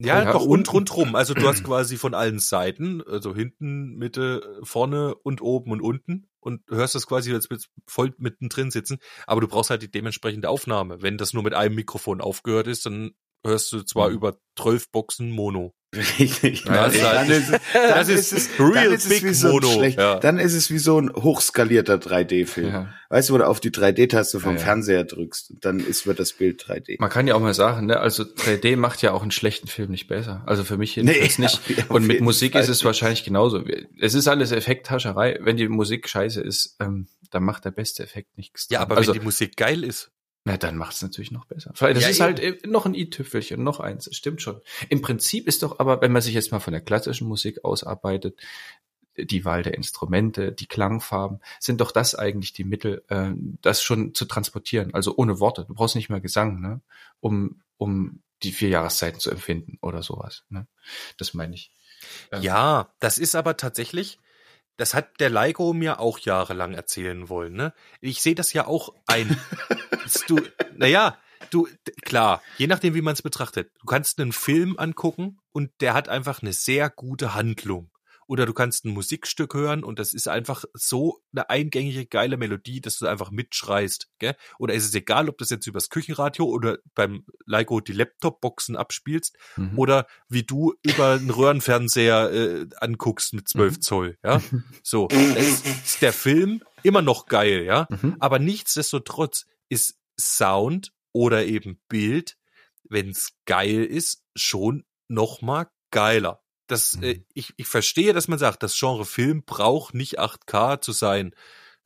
Ja, Ja, doch und rundrum. Also du hast quasi von allen Seiten, also hinten, Mitte, vorne und oben und unten und hörst das quasi jetzt mit, voll mittendrin sitzen. Aber du brauchst halt die dementsprechende Aufnahme. Wenn das nur mit einem Mikrofon aufgehört ist, dann hörst du zwar Mhm. über 12 Boxen Mono. Richtig. Ja, das ist dann ist, es- das ist es- real dann ist es big wie so ein Mono, schlecht- ja. Dann ist es wie so ein hochskalierter 3D-Film. Ja. Weißt du, wo du auf die 3D-Taste vom. Fernseher drückst, und dann ist wird das Bild 3D. Man kann ja auch mal sagen, ne, also 3D macht ja auch einen schlechten Film nicht besser. Also für mich jedenfalls Nee, nicht. Und mit Musik Fall ist es wahrscheinlich genauso. Es ist alles Effekthascherei. Wenn die Musik scheiße ist, ähm, dann macht der beste Effekt nichts. Ja, aber also, wenn die Musik geil ist. Na, dann macht es natürlich noch besser. Das Ja, ist halt äh, noch ein i-Tüpfelchen, noch eins. Das stimmt schon. Im Prinzip ist doch aber, wenn man sich jetzt mal von der klassischen Musik ausarbeitet, die Wahl der Instrumente, die Klangfarben, sind doch das eigentlich die Mittel, äh, das schon zu transportieren. Also ohne Worte. Du brauchst nicht mehr Gesang, ne? um, um die vier Jahreszeiten zu empfinden oder sowas. Ne? Das meine ich. Ähm, Ja, das ist aber tatsächlich, das hat der Leigo mir auch jahrelang erzählen wollen, ne? Ich sehe das ja auch ein. Du, naja, du, klar, je nachdem, wie man es betrachtet. Du kannst einen Film angucken und der hat einfach eine sehr gute Handlung. Oder du kannst ein Musikstück hören und das ist einfach so eine eingängige, geile Melodie, dass du einfach mitschreist. Gell? Oder ist es egal, ob das jetzt übers Küchenradio oder beim Leigo die Laptop-Boxen abspielst Mhm. oder wie du über einen Röhrenfernseher äh, anguckst mit 12 Mhm. Zoll, ja. So, da ist, ist der Film immer noch geil, ja. Mhm. Aber nichtsdestotrotz ist Sound oder eben Bild, wenn's geil ist, schon noch mal geiler. Das, Mhm. äh, ich, ich verstehe, dass man sagt, das Genre Film braucht nicht 8K zu sein,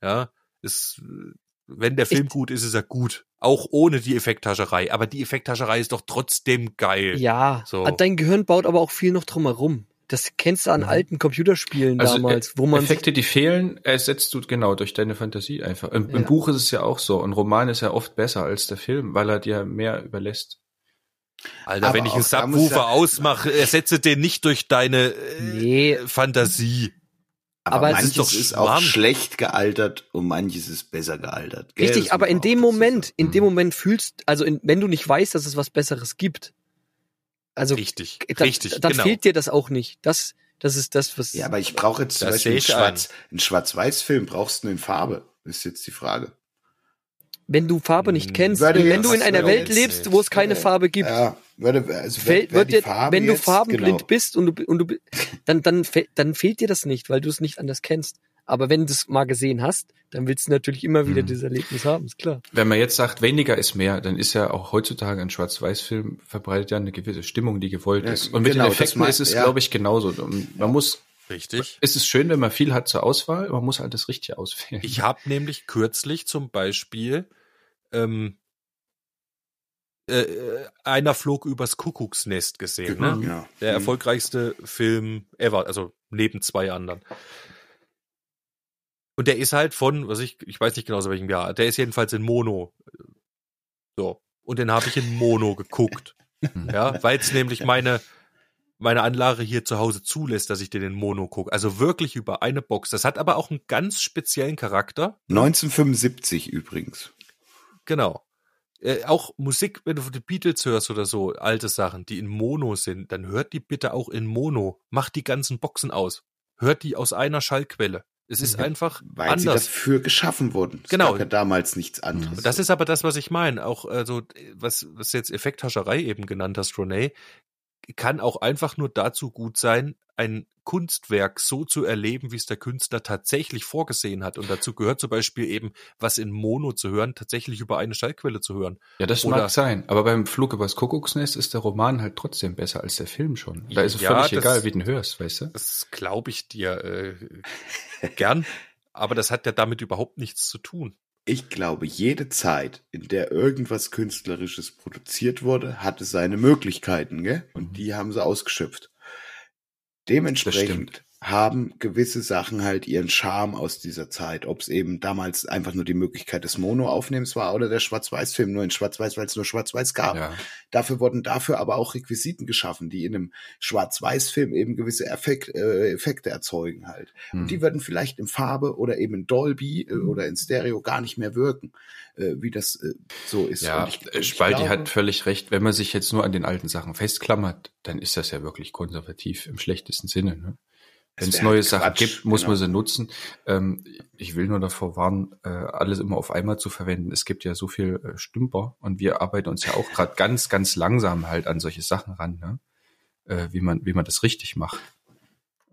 ja. Es, äh, wenn der Film Ich- gut ist, ist er gut. Auch ohne die Effekthascherei. Aber die Effekthascherei ist doch trotzdem geil. Ja, So. dein Gehirn baut aber auch viel noch drumherum. Das kennst du an Mhm. alten Computerspielen Also, damals, wo man Effekte, die fehlen, ersetzt du genau durch deine Fantasie einfach. Im, im Ja. Buch ist es ja auch so. Ein Roman ist ja oft besser als der Film, weil er dir mehr überlässt. Alter, Aber wenn ich einen da Subwoofer ja- ausmache, ersetze den nicht durch deine äh, Nee. Fantasie. Aber, Aber es manches ist doch ist, auch schlecht gealtert und manches ist besser gealtert. gell? Richtig, Das aber in dem Moment, sagen. in dem. Moment fühlst, also in, wenn du nicht weißt, dass es was Besseres gibt, also Richtig, dann, richtig, dann genau. fehlt dir das auch nicht. Das, das ist das, was. Ja, aber ich brauche jetzt zum Beispiel Schwarz, einen Schwarz-Weiß-Film, brauchst du in Farbe? Ist jetzt die Frage. Wenn du Farbe Hm, nicht kennst, würde wenn du in einer Welt lebst, wo es keine Farbe gibt, Ja, würde, also fällt, wär wird die dir, Farbe wenn du jetzt- farbenblind genau. bist und du, und du, dann, dann, dann fehlt dir das nicht, weil du es nicht anders kennst. Aber wenn du es mal gesehen hast, dann willst du natürlich immer wieder Mhm. dieses Erlebnis haben, ist klar. Wenn man jetzt sagt, weniger ist mehr, dann ist ja auch heutzutage ein Schwarz-Weiß-Film verbreitet ja eine gewisse Stimmung, die gewollt Ja, ist. Und mit genau, den das Effekten mein- ist es, ja. glaube ich, genauso. Man muss, Richtig. es ist schön, wenn man viel hat zur Auswahl, man muss halt das Richtige auswählen. Ich habe nämlich kürzlich zum Beispiel ähm, äh, äh, einer flog übers Kuckucksnest gesehen, ne? Ja. Der Mhm. erfolgreichste Film ever, also neben zwei anderen. Und der ist halt von, was ich, ich weiß nicht genau aus welchem Jahr, der ist jedenfalls in Mono. So. Und den habe ich in Mono geguckt. ja, weil es nämlich meine, meine Anlage hier zu Hause zulässt, dass ich den in Mono gucke. Also wirklich über eine Box. Das hat aber auch einen ganz speziellen Charakter. 1975 übrigens. Genau. Äh, auch Musik, wenn du die Beatles hörst oder so, alte Sachen, die in Mono sind, dann hört die bitte auch in Mono. Macht die ganzen Boxen aus. Hört die aus einer Schallquelle. Es ist einfach Weil sie anders. dafür geschaffen wurden. Es Genau. gab ja damals nichts anderes. Das ist aber das, was ich meine. Auch, also, was, was jetzt Effekthascherei eben genannt hast, Ronay. Kann auch einfach nur dazu gut sein, ein Kunstwerk so zu erleben, wie es der Künstler tatsächlich vorgesehen hat. Und dazu gehört zum Beispiel eben, was in Mono zu hören, tatsächlich über eine Schallquelle zu hören. Ja, das Oder- mag sein. Aber beim Flug übers Kuckucksnest ist der Roman halt trotzdem besser als der Film schon. Da ist es Ja, völlig das- egal, wie du ihn hörst, weißt du? Das glaube ich dir äh, gern, aber das hat ja damit überhaupt nichts zu tun. Ich glaube, jede Zeit, in der irgendwas Künstlerisches produziert wurde, hatte seine Möglichkeiten, gell? Und die haben sie ausgeschöpft. Dementsprechend haben gewisse Sachen halt ihren Charme aus dieser Zeit. Ob es eben damals einfach nur die Möglichkeit des Mono-Aufnehmens war oder der Schwarz-Weiß-Film nur in Schwarz-Weiß, weil es nur Schwarz-Weiß gab. Ja. Dafür wurden dafür aber auch Requisiten geschaffen, die in einem Schwarz-Weiß-Film eben gewisse Effekt, äh, Effekte erzeugen halt. Hm. Und die würden vielleicht in Farbe oder eben in Dolby äh, oder in Stereo gar nicht mehr wirken, äh, wie das äh, so ist. Ja, ich- äh, ich Spalti glaube- hat völlig recht. Wenn man sich jetzt nur an den alten Sachen festklammert, dann ist das ja wirklich konservativ im schlechtesten Sinne. Ne? Wenn es neue halt Sachen Quatsch, gibt, muss genau. man sie nutzen. Ähm, ich will nur davor warnen, äh, alles immer auf einmal zu verwenden. Es gibt ja so viel äh, Stümper und wir arbeiten uns ja auch gerade ganz, ganz langsam halt an solche Sachen ran, ne? äh, wie man, wie man das richtig macht.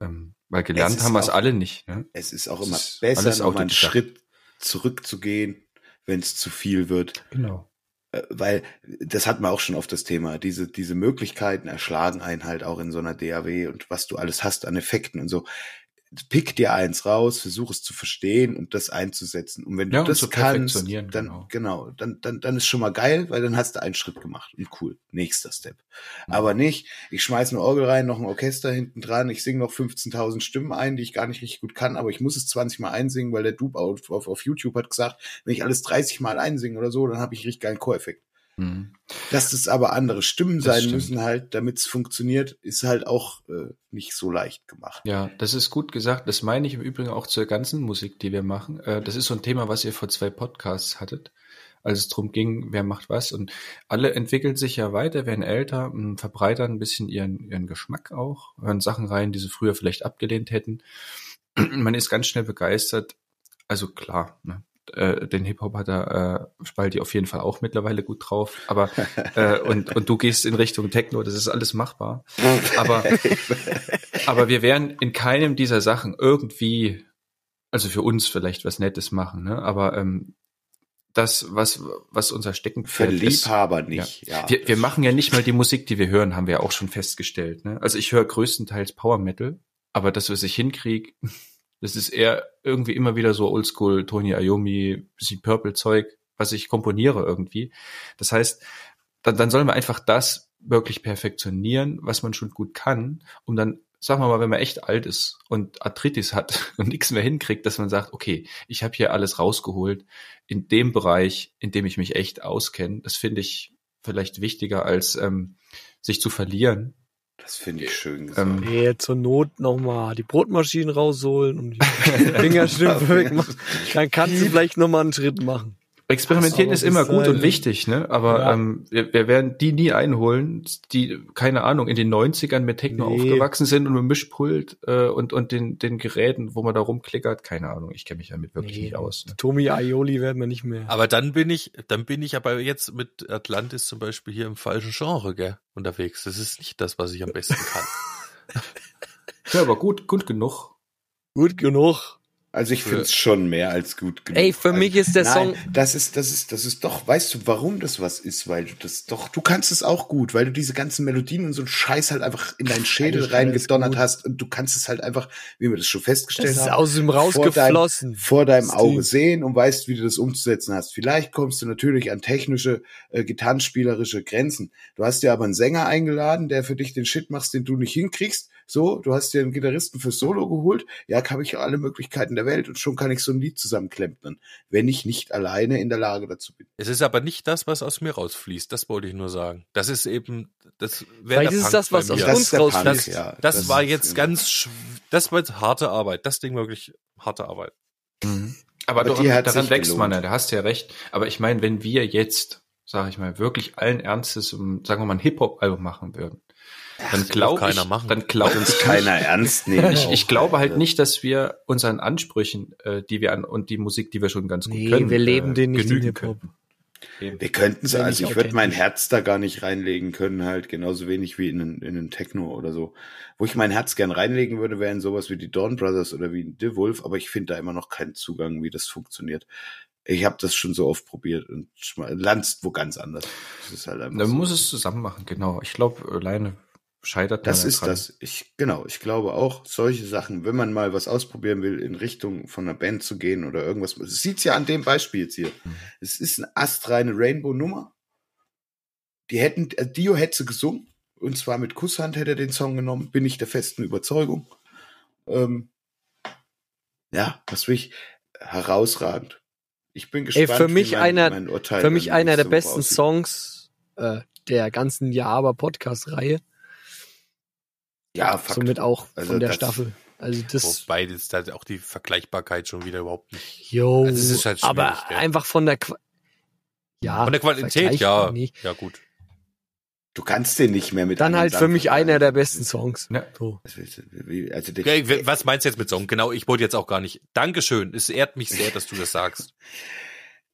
Ähm, weil gelernt haben wir es alle nicht. Ne? Es ist auch Es immer ist besser, nochmal einen. Schritt zurückzugehen, wenn es zu viel wird. Genau. Äh, Weil das hatten wir auch schon oft das Thema. Diese, diese Möglichkeiten erschlagen einen halt auch in so einer DAW und was du alles hast an Effekten und so. Pick dir eins raus, versuch es zu verstehen und das einzusetzen. Und wenn du Ja, und das kannst, dann genau. genau, dann, dann, dann ist schon mal geil, weil dann hast du einen Schritt gemacht und cool. Nächster Step. Mhm. Aber nicht, ich schmeiß eine Orgel rein, noch ein Orchester hinten dran, ich singe noch 15.000 Stimmen ein, die ich gar nicht richtig gut kann, aber ich muss es 20 Mal einsingen, weil der Dude auf, auf, auf YouTube hat gesagt, wenn ich alles 30 Mal einsinge oder so, dann habe ich richtig geilen Choreffekt. Mhm. Dass das aber andere Stimmen Das sein stimmt. müssen halt, damit es funktioniert, ist halt auch äh, nicht so leicht gemacht. Ja, das ist gut gesagt. Das meine ich im Übrigen auch zur ganzen Musik, die wir machen. Äh, Das ist so ein Thema, was ihr vor zwei Podcasts hattet, als es drum ging, wer macht was. Und alle entwickeln sich ja weiter, werden älter, verbreitern ein bisschen ihren, ihren Geschmack auch, hören Sachen rein, die sie früher vielleicht abgelehnt hätten. Man ist ganz schnell begeistert. Also klar, ne? Äh, den Hip-Hop hat er äh, Spalti auf jeden Fall auch mittlerweile gut drauf. Aber äh, und, und du gehst in Richtung Techno, das ist alles machbar. Aber aber wir werden in keinem dieser Sachen irgendwie, also für uns vielleicht was Nettes machen, ne? Aber ähm, das, was, was unser Für Steckenpferd ist. Liebhaber nicht. Ja. Wir, wir machen ja nicht mal die Musik, die wir hören, haben wir ja auch schon festgestellt. Ne? Also ich höre größtenteils Power Metal, aber das, was ich hinkriege, das ist eher irgendwie immer wieder so Oldschool, Tony Iommi, bisschen Purple Zeug, was ich komponiere irgendwie. Das heißt, dann, dann sollen wir einfach das wirklich perfektionieren, was man schon gut kann, um dann, sagen wir mal, wenn man echt alt ist und Arthritis hat und nichts mehr hinkriegt, dass man sagt, okay, ich habe hier alles rausgeholt in dem Bereich, in dem ich mich echt auskenne. Das finde ich vielleicht wichtiger, als ähm, sich zu verlieren. Das finde ich schön gesagt. Ähm, Nee, zur Not nochmal die Brotmaschinen rausholen und die Fingerstümpfe wegmachen. Dann kannst du vielleicht nochmal einen Schritt machen. Experimentieren ist immer gut und wichtig, ne? Aber Ja. ähm, wir, wir werden die nie einholen, die, keine Ahnung, in den 90ern mit Techno Nee. aufgewachsen sind und mit Mischpult äh, und, und den, den Geräten, wo man da rumklickert. Keine Ahnung, ich kenne mich damit wirklich Nee. nicht aus. Ne? Tommy Aioli werden wir nicht mehr. Aber dann bin ich, dann bin ich aber jetzt mit Atlantis zum Beispiel hier im falschen Genre, gell, unterwegs. Das ist nicht das, was ich am besten kann. Ja, aber gut, gut genug. Gut genug. Also ich finde es schon mehr als gut genug. Ey, für also, mich ist der nein, Song- Das ist, das ist, das ist doch, weißt du, warum das was ist? Weil du das doch, du kannst es auch gut, weil du diese ganzen Melodien und so einen Scheiß halt einfach in deinen Schädel er reingedonnert hast und du kannst es halt einfach, wie wir das schon Das festgestellt ist haben, aus dem vor rausgeflossen. deinem, vor deinem Das Auge sehen und weißt, wie du das umzusetzen hast. Vielleicht kommst du natürlich an technische, äh, gitarrenspielerische Grenzen. Du hast dir aber einen Sänger eingeladen, der für dich den Shit macht, den du nicht hinkriegst. So, du hast dir einen Gitarristen fürs Solo geholt. Ja, habe ich ja alle Möglichkeiten der Welt und schon kann ich so ein Lied zusammenklempern, wenn ich nicht alleine in der Lage dazu bin. Es ist aber nicht das, was aus mir rausfließt. Das wollte ich nur sagen. Das ist eben, das wäre Vielleicht der ist Punk das, was aus mir. Das uns rausfließt. Das, ja. das, Das war jetzt ganz, das war jetzt harte Arbeit. Das Ding wirklich harte Arbeit. Aber, Aber daran, daran wächst man ja, da hast du ja recht. Aber ich meine, wenn wir jetzt, sage ich mal, wirklich allen Ernstes, um, sagen wir mal, ein Hip-Hop-Album machen würden, dann glaube ich, keiner machen. dann glaube uns keiner ernst nehmen. ich, ich glaube halt nicht, dass wir unseren Ansprüchen, äh, die wir an und die Musik, die wir schon ganz gut Nee, können, wir leben äh, den nicht, den genügen können. Wir könnten es, also ich würde mein. Herz da gar nicht reinlegen können, halt genauso wenig wie in einen, in einen Techno oder so. Wo ich mein Herz gern reinlegen würde, wären sowas wie die Dawn Brothers oder wie The Wolf, aber ich finde da immer noch keinen Zugang, wie das funktioniert. Ich habe das schon so oft probiert und landst wo ganz anders. Das ist halt einfach Man so. muss es zusammen machen, genau. Ich glaube, alleine scheitert Das man ist dran. das. Ich, genau, ich glaube auch, solche Sachen, wenn man mal was ausprobieren will, in Richtung von einer Band zu gehen oder irgendwas. Es sieht's ja an dem Beispiel jetzt hier. Mhm. Es ist eine astreine Rainbow-Nummer. Die hätten, äh, Dio hätte sie gesungen. Und zwar mit Kusshand hätte er den Song genommen, bin ich der festen Überzeugung. Ähm, ja, was will ich? Herausragend. Ich bin gespannt. für mich wie mein, einer- mein Urteil Für mich einer der besten aussieht. Songs äh, der ganzen Ja, aber Podcast-Reihe. Ja, Fakt. Somit auch Also von der das- Staffel. Also das, Wobei jetzt halt auch die Vergleichbarkeit schon wieder überhaupt nicht. yo, Also es ist halt aber gell? einfach von der Qua ja, Von der Qualität, ja. nicht. Ja, gut. Du kannst den nicht mehr mit Dann halt für mich einer der besten Songs. Ja. So. Also was meinst du jetzt mit Song? Genau, ich wollte jetzt auch gar nicht. Dankeschön. Es ehrt mich sehr, dass du das sagst.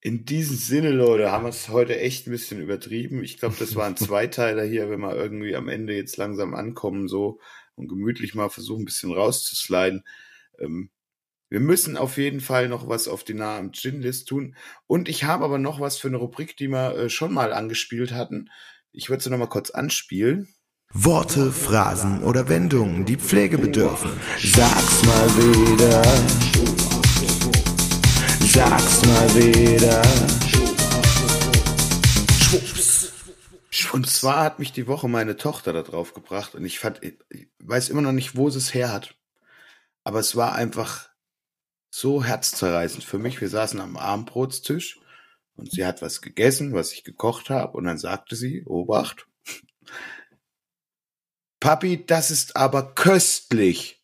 In diesem Sinne, Leute, haben wir es heute echt ein bisschen übertrieben. Ich glaube, das waren Zweiteiler hier, wenn wir irgendwie am Ende jetzt langsam ankommen so und gemütlich mal versuchen, ein bisschen rauszusliden. Ähm, wir müssen auf jeden Fall noch was auf die Nah am Gin-List tun. Und ich habe aber noch was für eine Rubrik, die wir äh, schon mal angespielt hatten. Ich würde sie noch mal kurz anspielen. Worte, Phrasen oder Wendungen, die Pflege bedürfen. Sag's mal wieder. Sag's mal wieder. Und zwar hat mich die Woche meine Tochter da drauf gebracht und ich fand, ich weiß immer noch nicht, wo sie es her hat. Aber es war einfach so herzzerreißend für mich. Wir saßen am Abendbrotstisch und sie hat was gegessen, was ich gekocht habe und dann sagte sie, Obacht, Papi, das ist aber köstlich.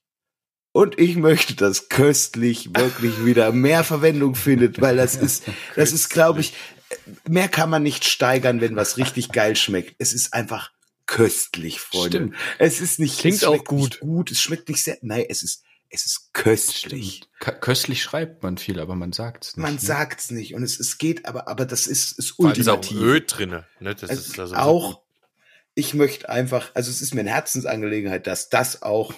Und ich möchte, dass köstlich wirklich wieder mehr Verwendung findet, weil das ist, das ist, glaube ich, mehr kann man nicht steigern, wenn was richtig geil schmeckt. Es ist einfach köstlich, Freunde. Stimmt. Es ist nicht, Klingt es auch schmeckt gut. Nicht gut. Es schmeckt nicht sehr, nein, es ist, es ist köstlich. Köstlich schreibt man viel, aber man sagt's nicht. Man ne? sagt's nicht und es, es geht, aber, aber das ist, ist Vor allem ist auch ultimativ. Öl drinne. Ne? Das Also ist also auch, ich möchte einfach, also es ist mir eine Herzensangelegenheit, dass das auch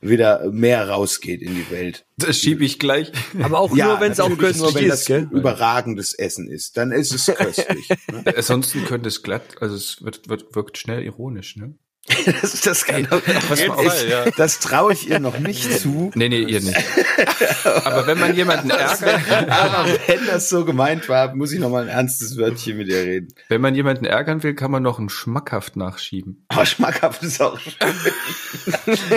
wieder mehr rausgeht in die Welt. Das schiebe ich gleich. Aber auch nur, wenn es auch köstlich nur, wenn ist, das überragendes Essen ist, dann ist es köstlich. ne? Ansonsten könnte es glatt, also es wird, wird, wirkt schnell ironisch, ne? Das, das, kann, mal auf. ja. das traue ich ihr noch nicht zu. Nee, nee, ihr nicht. Aber wenn man jemanden ärgert, Aber wenn das so gemeint war, muss ich noch mal ein ernstes Wörtchen mit ihr reden. wenn man jemanden ärgern will, kann man noch ein schmackhaft nachschieben. Aber schmackhaft ist auch schön.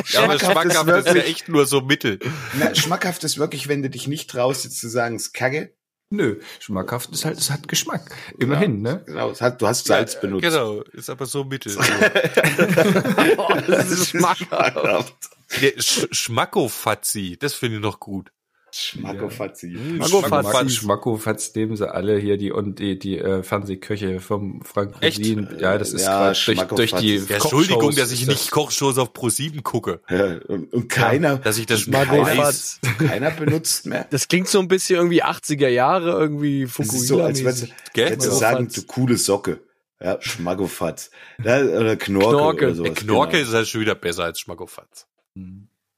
Ja, aber schmackhaft ist ja wirklich, echt nur so mittel. na, schmackhaft ist wirklich, wenn du dich nicht traust, jetzt zu sagen, es ist kacke. Nö, schmackhaft ist halt, es hat Geschmack. Immerhin, ne? Genau, es hat, du hast Salz benutzt. Genau, ist aber so mittel. Oh, das ist schmackhaft. Der Sch Schmackofatzi, das finde ich noch gut. Schmackofatzi. Schmackofatzi. Schmack, Schmackofatz nehmen sie alle hier, die und die, die äh, Fernsehköche vom Frank Echt? Rosin. Ja, das ist Ja, gerade durch, durch die Schmackofatz. Ja, Entschuldigung, dass ich nicht Kochshows auf Pro7 gucke. Ja, und, und keiner, Dass ich das Schmackofatz. weiß. keiner benutzt mehr. Das klingt so ein bisschen irgendwie 80er Jahre, irgendwie Das ist so, als wenn. Gell? wenn sie sagen, Schmackofatz. du coole Socke. Ja, Schmackofatz. Ja, oder Knorke, Knorke. oder sowas. Knorke genau. ist halt schon wieder besser als Schmackofatz.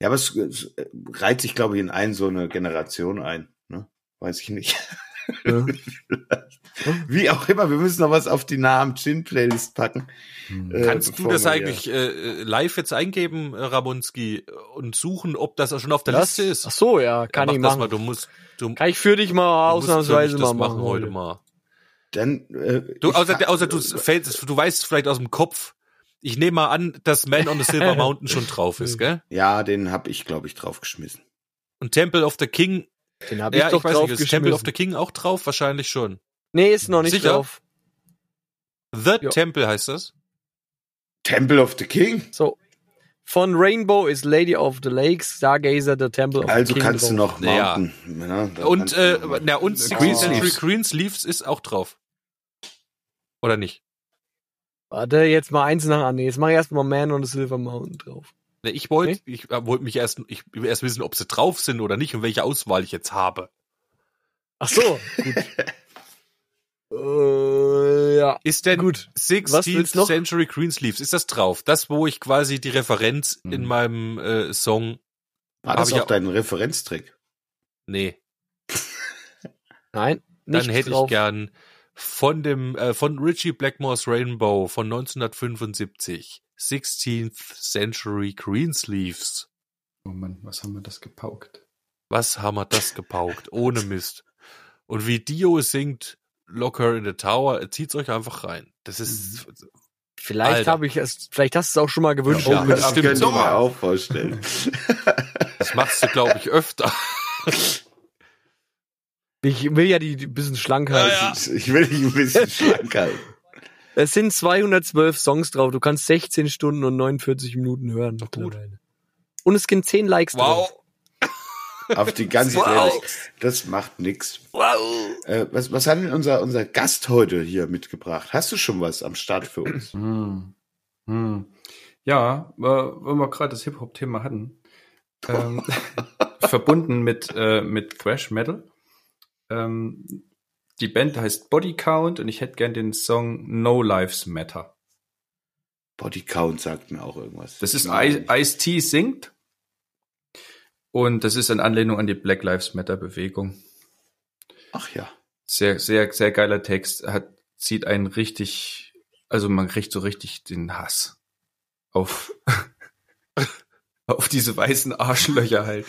Ja, aber es, es reiht sich, glaube ich, in ein so eine Generation ein. Ne? Weiß ich nicht. Ja. Wie auch immer, wir müssen noch was auf die Namen Gin Playlist packen. Äh, Kannst du das eigentlich äh, live jetzt eingeben, äh, Ramonski, und suchen, ob das auch schon auf der Das? Liste ist? Ach so, ja, kann ja, ich mach das machen. mal, du musst, du, Kann ich für dich mal ausnahmsweise mal das machen. heute mal. Dann, äh, Du, ich außer, außer du fällst, du weißt vielleicht aus dem Kopf. Ich nehme mal an, dass Man on the Silver Mountain schon drauf ist, gell? Ja, den hab ich, glaube ich, draufgeschmissen. Und Temple of the King. Den habe ich Ja, doch ich nicht, ist Temple of the King auch drauf? Wahrscheinlich schon. Nee, ist noch nicht Sicher? drauf. The Ja. Temple heißt das? Temple of the King? So. Von Rainbow ist Lady of the Lakes, Stargazer, The Temple of Also the King kannst du drauf. noch Ja. Mountain. Ja, da Und, kannst du äh, noch na, und Green 16th Century Sleeves. Greensleeves ist auch drauf. Oder nicht? Warte, jetzt mal eins nach an. Nee, jetzt mach ich erstmal Man on the Silver Mountain drauf. Ne, Ich wollte, ich äh, wollte mich erst, ich will erst wissen, ob sie drauf sind oder nicht und welche Auswahl ich jetzt habe. Ach so, gut. Äh, ja. Ist denn Gut. Was 16th willst noch? Century Greensleeves, ist das drauf? Das, wo ich quasi die Referenz in Mhm. meinem äh, Song, War Hab das ich auch auch- dein Referenztrick? nee, Nein, dann nicht hätte drauf. ich gern von dem, äh, von Richie Blackmore's Rainbow von 1975, 16th Century Greensleeves. Oh Mann, was haben wir das gepaukt? Was haben wir das gepaukt? Ohne Mist. Und wie Dio singt Locker in the Tower, zieht's euch einfach rein. Das ist, Vielleicht Alter. habe ich es, vielleicht hast du es auch schon mal gewünscht. Ja, das stimmt. könnte ich mir Doch. auch vorstellen. das machst du, glaube ich, öfter. Ich will ja die, die bisschen schlank halten. Ich will dich ein bisschen schlank halten. Es sind 212 Songs drauf. Du kannst 16 Stunden und 49 Minuten hören. gut. mittlerweile. Und es gibt 10 Likes drauf. Auf die ganze Wow. Welt. Das macht nix. Wow. Äh, was, was hat denn unser, unser Gast heute hier mitgebracht? Hast du schon was am Start für uns? Hm. Hm. Ja, äh, wenn wir gerade das Hip-Hop-Thema hatten, ähm, verbunden mit, äh, mit Crash Metal. Ähm, die Band heißt Body Count und ich hätte gern den Song No Lives Matter. Body Count sagt mir auch irgendwas. Das ist Ice-T singt und das ist in Anlehnung an die Black Lives Matter Bewegung. Ach ja. Sehr, sehr, sehr geiler Text. Hat, zieht einen richtig, also man kriegt so richtig den Hass auf, auf diese weißen Arschlöcher halt.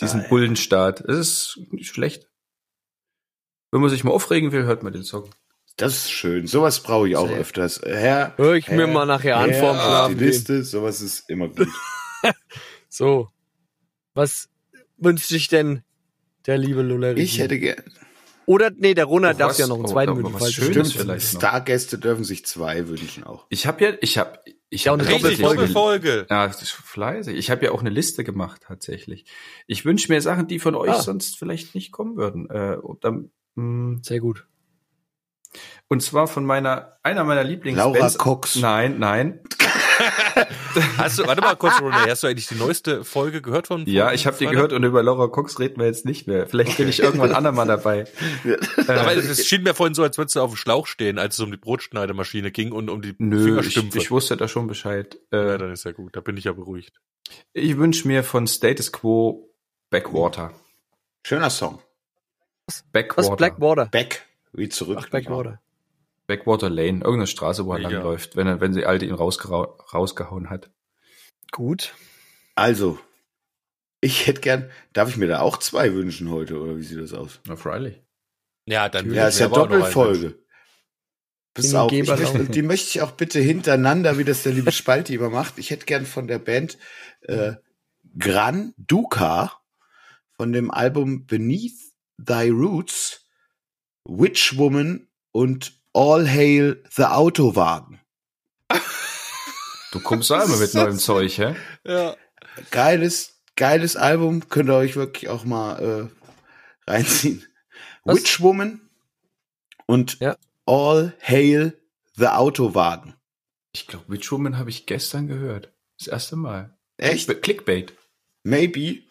Diesen Geil. Bullenstaat. Es ist nicht schlecht. Wenn man sich mal aufregen will, hört man den Song. Das ist schön. Sowas brauche ich auch Sehr. öfters. Herr, Hör ich mir Herr, mal nachher an vorm Schlafen die gehen. Liste. Sowas ist immer gut. So. Was wünscht sich denn der liebe Lulleri? Ich hätte gerne. Oder, nee, der Ronald Oh, darf was? ja noch einen Oh, zweiten aber wünschen. was Stimmt, vielleicht. Stargäste dürfen sich zwei wünschen auch. Ich habe ja, ich habe, ich Ja, habe und eine Richtig, Doppelfolge. Doppelfolge. Ja, das ist fleißig. Ich habe ja auch eine Liste gemacht tatsächlich. Ich wünsche mir Sachen, die von euch Ah. sonst vielleicht nicht kommen würden. Äh, und, dann, mh, Sehr gut. und zwar von meiner einer meiner Lieblings Laura Cox. Nein, nein. Hast du, warte mal kurz, Ronald, hast du eigentlich die neueste Folge gehört von? Ja, von ich habe die gehört und über Laura Cox reden wir jetzt nicht mehr. Vielleicht bin ich irgendwann andermal dabei. Aber es schien mir vorhin so, als würdest du auf dem Schlauch stehen, als es um die Brotschneidemaschine ging und um die nö, ich, Fingerstümpfe. ich wusste da schon Bescheid. ja, Äh, dann ist ja gut, da bin ich ja beruhigt. ich wünsche mir von Status Quo Backwater. Schöner Song. Backwater. Was? Blackwater. Back. Wie zurück. Ach, Blackwater. Backwater Lane. Irgendeine Straße, wo er Mega. langläuft, wenn er, wenn sie alte ihn rausgehauen hat. Gut. Also, ich hätte gern, darf ich mir da auch zwei wünschen heute, oder wie sieht das aus? Na, freilich. Ja, dann Ja, ist ja Doppelfolge. Pass auf, ich möchte, die möchte ich auch bitte hintereinander, wie das der liebe Spalti immer macht. Ich hätte gern von der Band äh, Gran Duca von dem Album Beneath Thy Roots, Witch Woman und All Hail the Autowagen. Du kommst da immer mit neuem Zeug, hä? Ja. Geiles, geiles Album, könnt ihr euch wirklich auch mal äh, reinziehen. Was? Witch Woman und Ja. All Hail the Autowagen. Ich glaube, Witch Woman habe ich gestern gehört. Das erste Mal. Echt? Clickbait. Maybe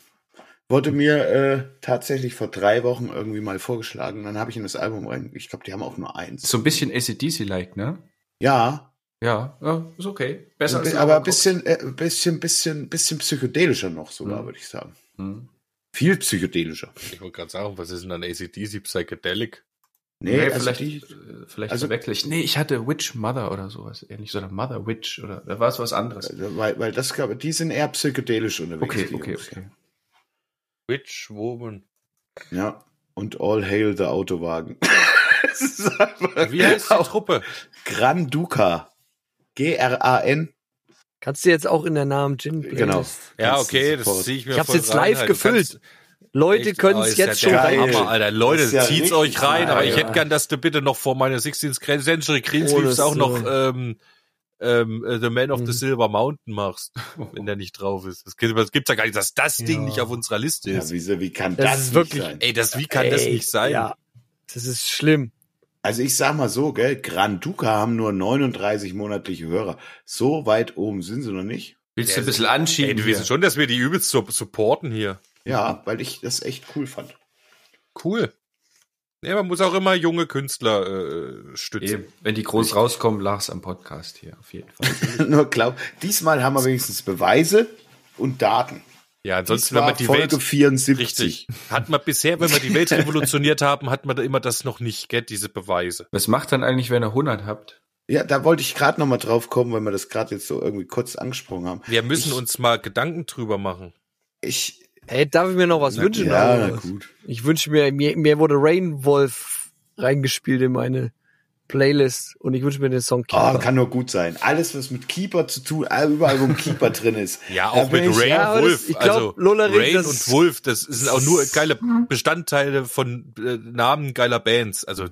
wurde mir äh, tatsächlich vor drei Wochen irgendwie mal vorgeschlagen. Dann habe ich in das Album rein. Ich glaube, die haben auch nur eins. So ein bisschen ACDC-like, ne? Ja, Ja, ja, ist okay. Besser als aber ein bisschen, äh, bisschen, bisschen, bisschen psychedelischer noch sogar, Mhm. würde ich sagen. Hm. Viel psychedelischer. Ich wollte gerade sagen, was ist denn dann ACDC Psychedelic? Nee, Nee, also vielleicht, die, äh, vielleicht also- verwechsel ich. Nee, ich hatte Witch Mother oder sowas ähnlich. Oder Mother Witch oder da war es was anderes. also, weil, weil das, glaube die sind eher psychedelisch unterwegs. Okay, okay, Jungs. okay. Witch Woman. Ja. Und All Hail the Autowagen. Wie heißt die Truppe? Gran Duca. G-R-A-N. Kannst du jetzt auch in der Namen Gin. Genau. Ja, okay, das sehe ich mir Ich hab's jetzt rein, live halt. Gefüllt. kannst- Leute Echt? können Oh, es ist jetzt ja schon geil. rein. Hammer, Alter. Leute, ja zieht's euch rein, aber ich geil. hätte gern, dass du bitte noch vor meiner 16th Century Oh, Greensleeves das auch ist noch so. ähm, ähm, äh, The Man of Mhm. the Silver Mountain machst, wenn der nicht drauf ist. Das gibt- das gibt's ja gar nicht, dass das Ding Ja. nicht auf unserer Liste Ja, ist. wieso, wie kann Das das, ist nicht wirklich- sein? Ey, das, wie kann das Ey, nicht sein? Ja, das ist schlimm. Also ich sag mal so, gell, Gran Duca haben nur 39 monatliche Hörer. So weit oben sind sie noch nicht. Willst du ein Ja, bisschen Ey, anschieben? du hier? weißt schon, dass wir die übelst so supporten hier. Ja, weil ich das echt cool fand. Cool. Ja, man muss auch immer junge Künstler äh, stützen. Eben. Wenn die groß rauskommen, lach's am Podcast hier, auf jeden Fall. Nur glaub, diesmal haben wir wenigstens Beweise und Daten. Ja, ansonsten, wenn man die Folge Welt 74. richtig hat man bisher, wenn wir die Welt revolutioniert haben, hat man da immer das noch nicht, gell, diese Beweise. Was macht dann eigentlich, wenn ihr 100 habt? Ja, da wollte ich gerade noch mal drauf kommen, weil wir das gerade jetzt so irgendwie kurz angesprochen haben. Wir müssen ich, uns mal Gedanken drüber machen. Ich, Hey, darf ich mir noch was wünschen? ja, oder na gut. Ich wünsche mir, mir, mir wurde Rainwolf reingespielt in meine Playlist und ich wünsche mir den Song Oh, Keeper. kann nur gut sein. Alles, was mit Keeper zu tun, äh, überall, wo ein Keeper drin ist. Ja, auch mit ich- Rain ja, Wolf. das- ich glaub, also Lola Rain das- und Wolf, das sind auch nur geile Bestandteile von äh, Namen geiler Bands. Also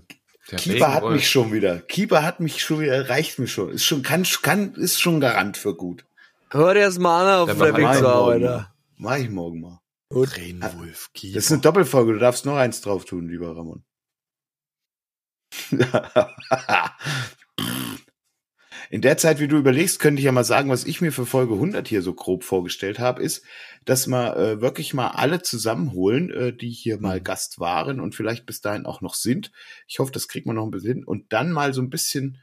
Der Keeper hat Regenwolf. mich schon wieder. Keeper hat mich schon wieder, reicht mir schon. Ist schon, kann, kann, ist schon Garant für gut. Hör dir das mal an auf Der Weg zur Arbeit. Mach ich morgen mal. Rain Wolf, Das ist eine Doppelfolge. Du darfst noch eins drauf tun, lieber Ramon. In der Zeit, wie du überlegst, könnte ich ja mal sagen, was ich mir für Folge 100 hier so grob vorgestellt habe, ist, dass wir äh, wirklich mal alle zusammenholen, äh, die hier mal Gast waren und vielleicht bis dahin auch noch sind. Ich hoffe, das kriegt man noch ein bisschen hin. Und dann mal so ein bisschen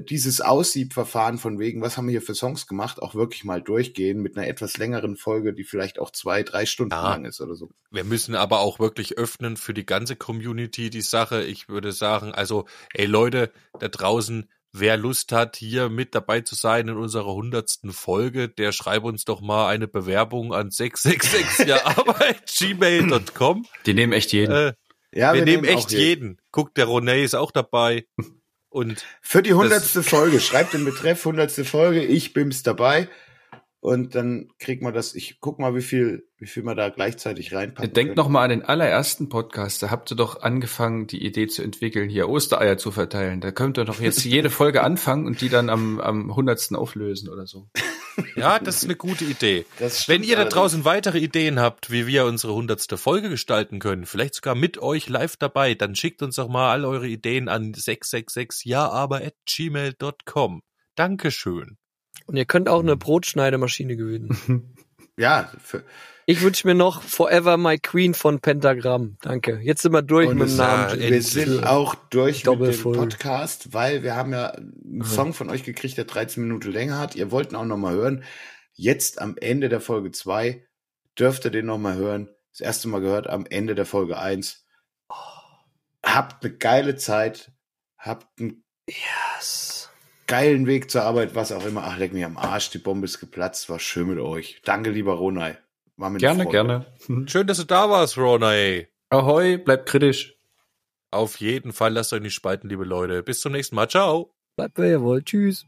dieses Aussiebverfahren von wegen, was haben wir hier für Songs gemacht, auch wirklich mal durchgehen mit einer etwas längeren Folge, die vielleicht auch zwei, drei Stunden Ja. lang ist oder so. Wir müssen aber auch wirklich öffnen für die ganze Community die Sache. Ich würde sagen, also, ey Leute da draußen, wer Lust hat, hier mit dabei zu sein in unserer hundertsten Folge, der schreibe uns doch mal eine Bewerbung an 666 gmail.com. Die nehmen echt jeden. Äh, Ja, wir, nehmen auch echt jeden. Guckt, der René ist auch dabei. Und Für die hundertste Folge. Schreibt den Betreff hundertste Folge. Ich bin's dabei. Und dann kriegt man das. Ich guck mal, wie viel, wie viel man da gleichzeitig reinpacken Denkt noch mal an den allerersten Podcast. Da habt ihr doch angefangen, die Idee zu entwickeln, hier Ostereier zu verteilen. Da könnt ihr doch jetzt jede Folge anfangen und die dann am, am hundertsten auflösen oder so. Ja, das ist eine gute Idee. Wenn ihr da draußen weitere Ideen habt, wie wir unsere hundertste Folge gestalten können, vielleicht sogar mit euch live dabei, dann schickt uns doch mal all eure Ideen an 666 ja aber at gmail.com. Dankeschön. Und ihr könnt auch eine Brotschneidemaschine gewinnen. Ja, Ich wünsche mir noch Forever My Queen von Pentagramm. Danke. Jetzt sind wir durch und mit dem Namen. wir sind auch durch mit dem. Podcast, weil wir haben ja einen Song von euch gekriegt, der 13 Minuten länger hat. Ihr wollt ihn auch noch mal hören. Jetzt am Ende der Folge 2 dürft ihr den noch mal hören. Das erste Mal gehört am Ende der Folge 1. Habt eine geile Zeit. Habt einen Yes. Geilen Weg zur Arbeit, was auch immer. Ach, leck mich am Arsch, die Bombe ist geplatzt. War schön mit euch. Danke, lieber Ronay. War mir Gerne, gerne. Schön, dass du da warst, Ronay. Ahoi, bleibt kritisch. Auf jeden Fall lasst euch nicht spalten, liebe Leute. Bis zum nächsten Mal. Ciao. Bleibt wer ihr wollt. Tschüss.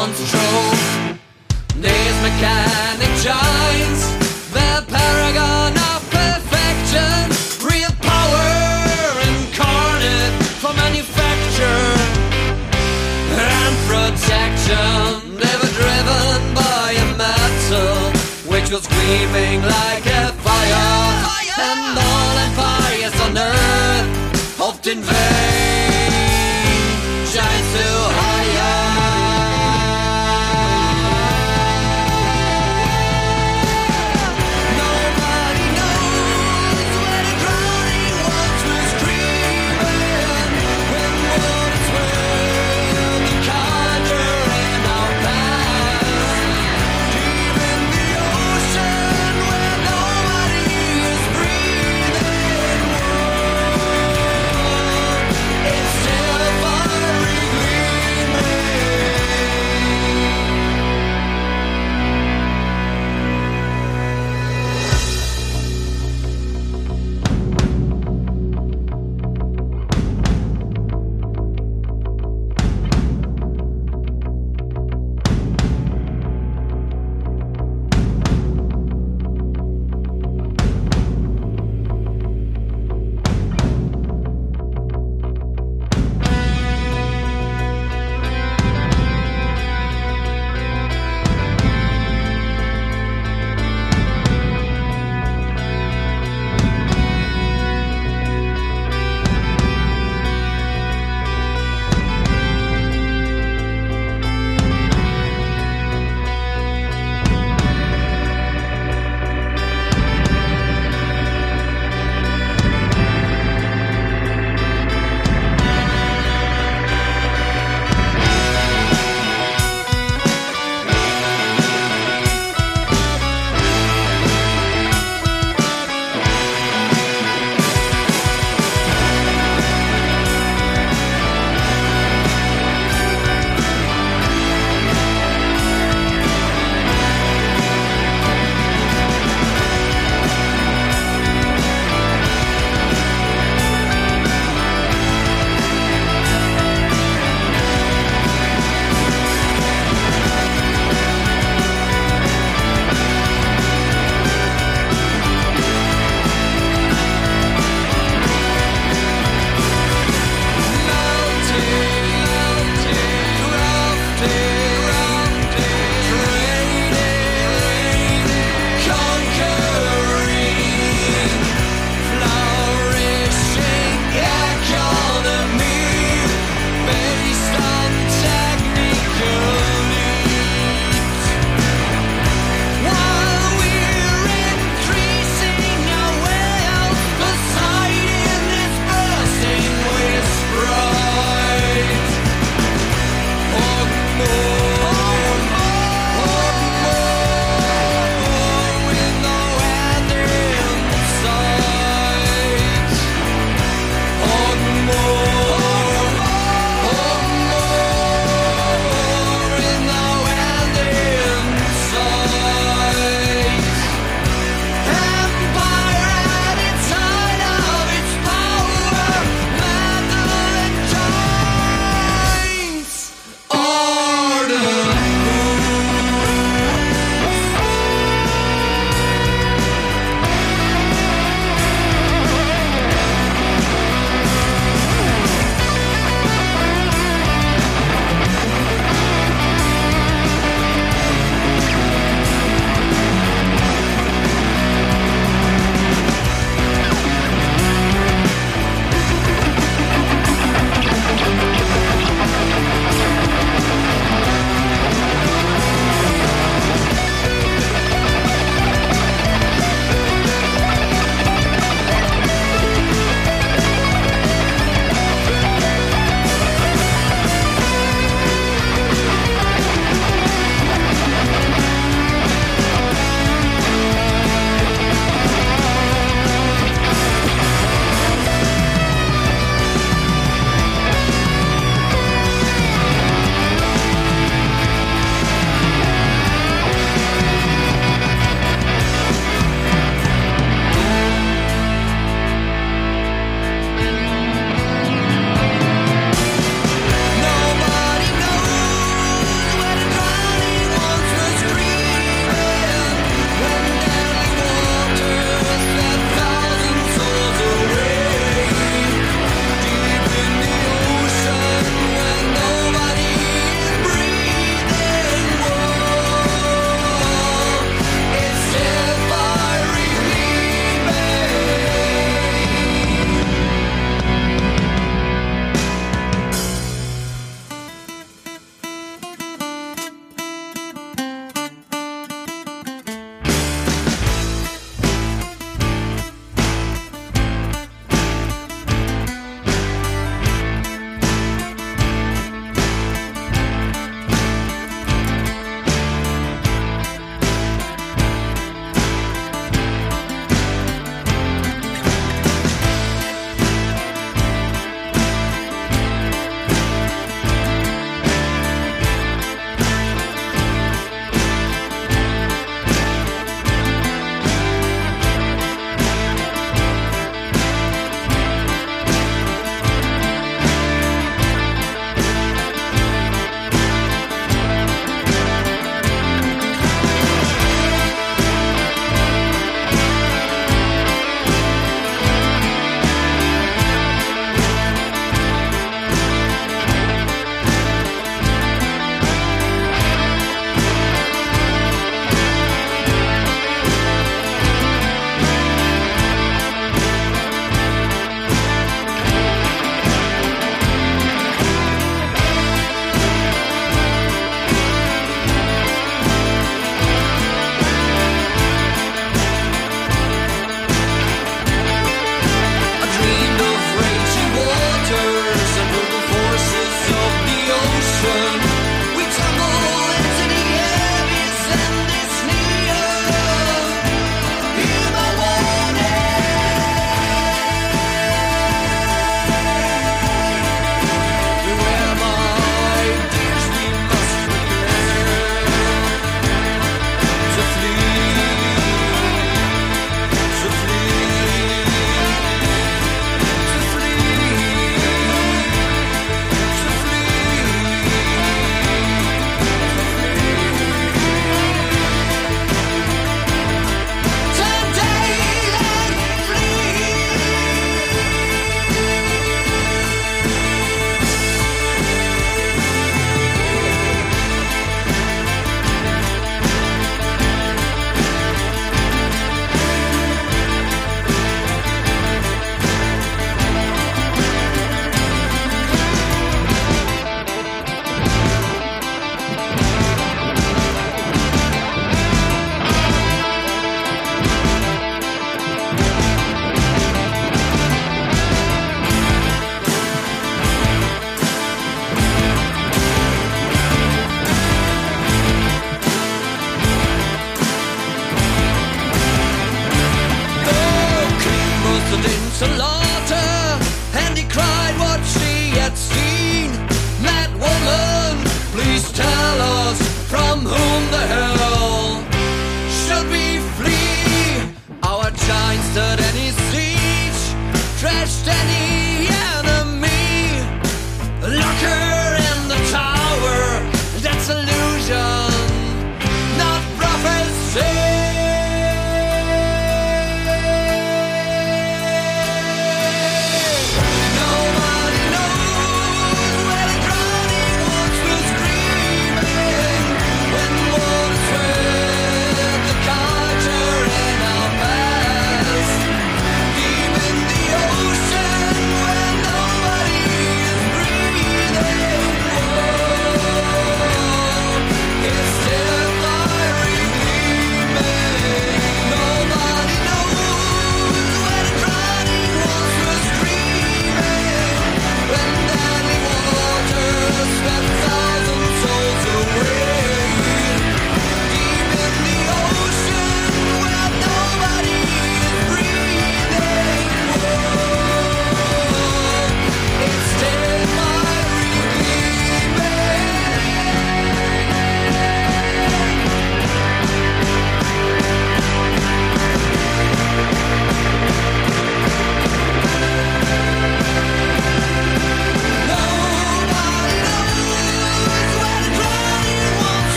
once drove. These mechanic giants, the paragon of perfection, real power incarnate for manufacture and protection. They were driven by a metal which was screaming like a fire, fire! and all empires on earth hoped in vain. Shines too high.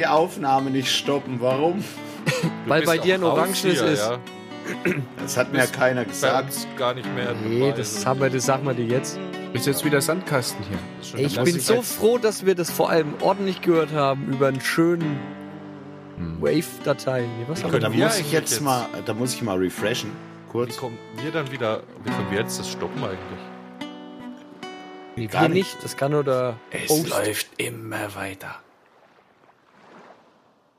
Die Aufnahme nicht stoppen. Warum? Weil bei dir ein Orangenes ist. Ja. Das hat mir ja keiner gesagt. gar nicht mehr. Nee, das haben wir, das sagen wir dir jetzt. Ist jetzt wieder Sandkasten hier. Ich bin so froh, dass wir das vor allem ordentlich gehört haben über einen schönen Wave-Datei. Was haben wir Da muss ich jetzt, jetzt- mal, da muss ich mal refreshen. Wie Kurz. kommen wir dann wieder, wie können wir jetzt das stoppen eigentlich? Gar wir nicht. nicht. Das kann nur der Es Host. läuft immer weiter.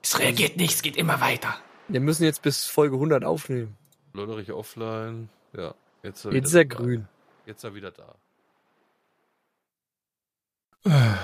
Es reagiert nichts, es geht immer weiter. Wir müssen jetzt bis Folge 100 aufnehmen. Lotterich offline. Ja, jetzt, ist Jetzt ist er da. grün. Jetzt ist er wieder da.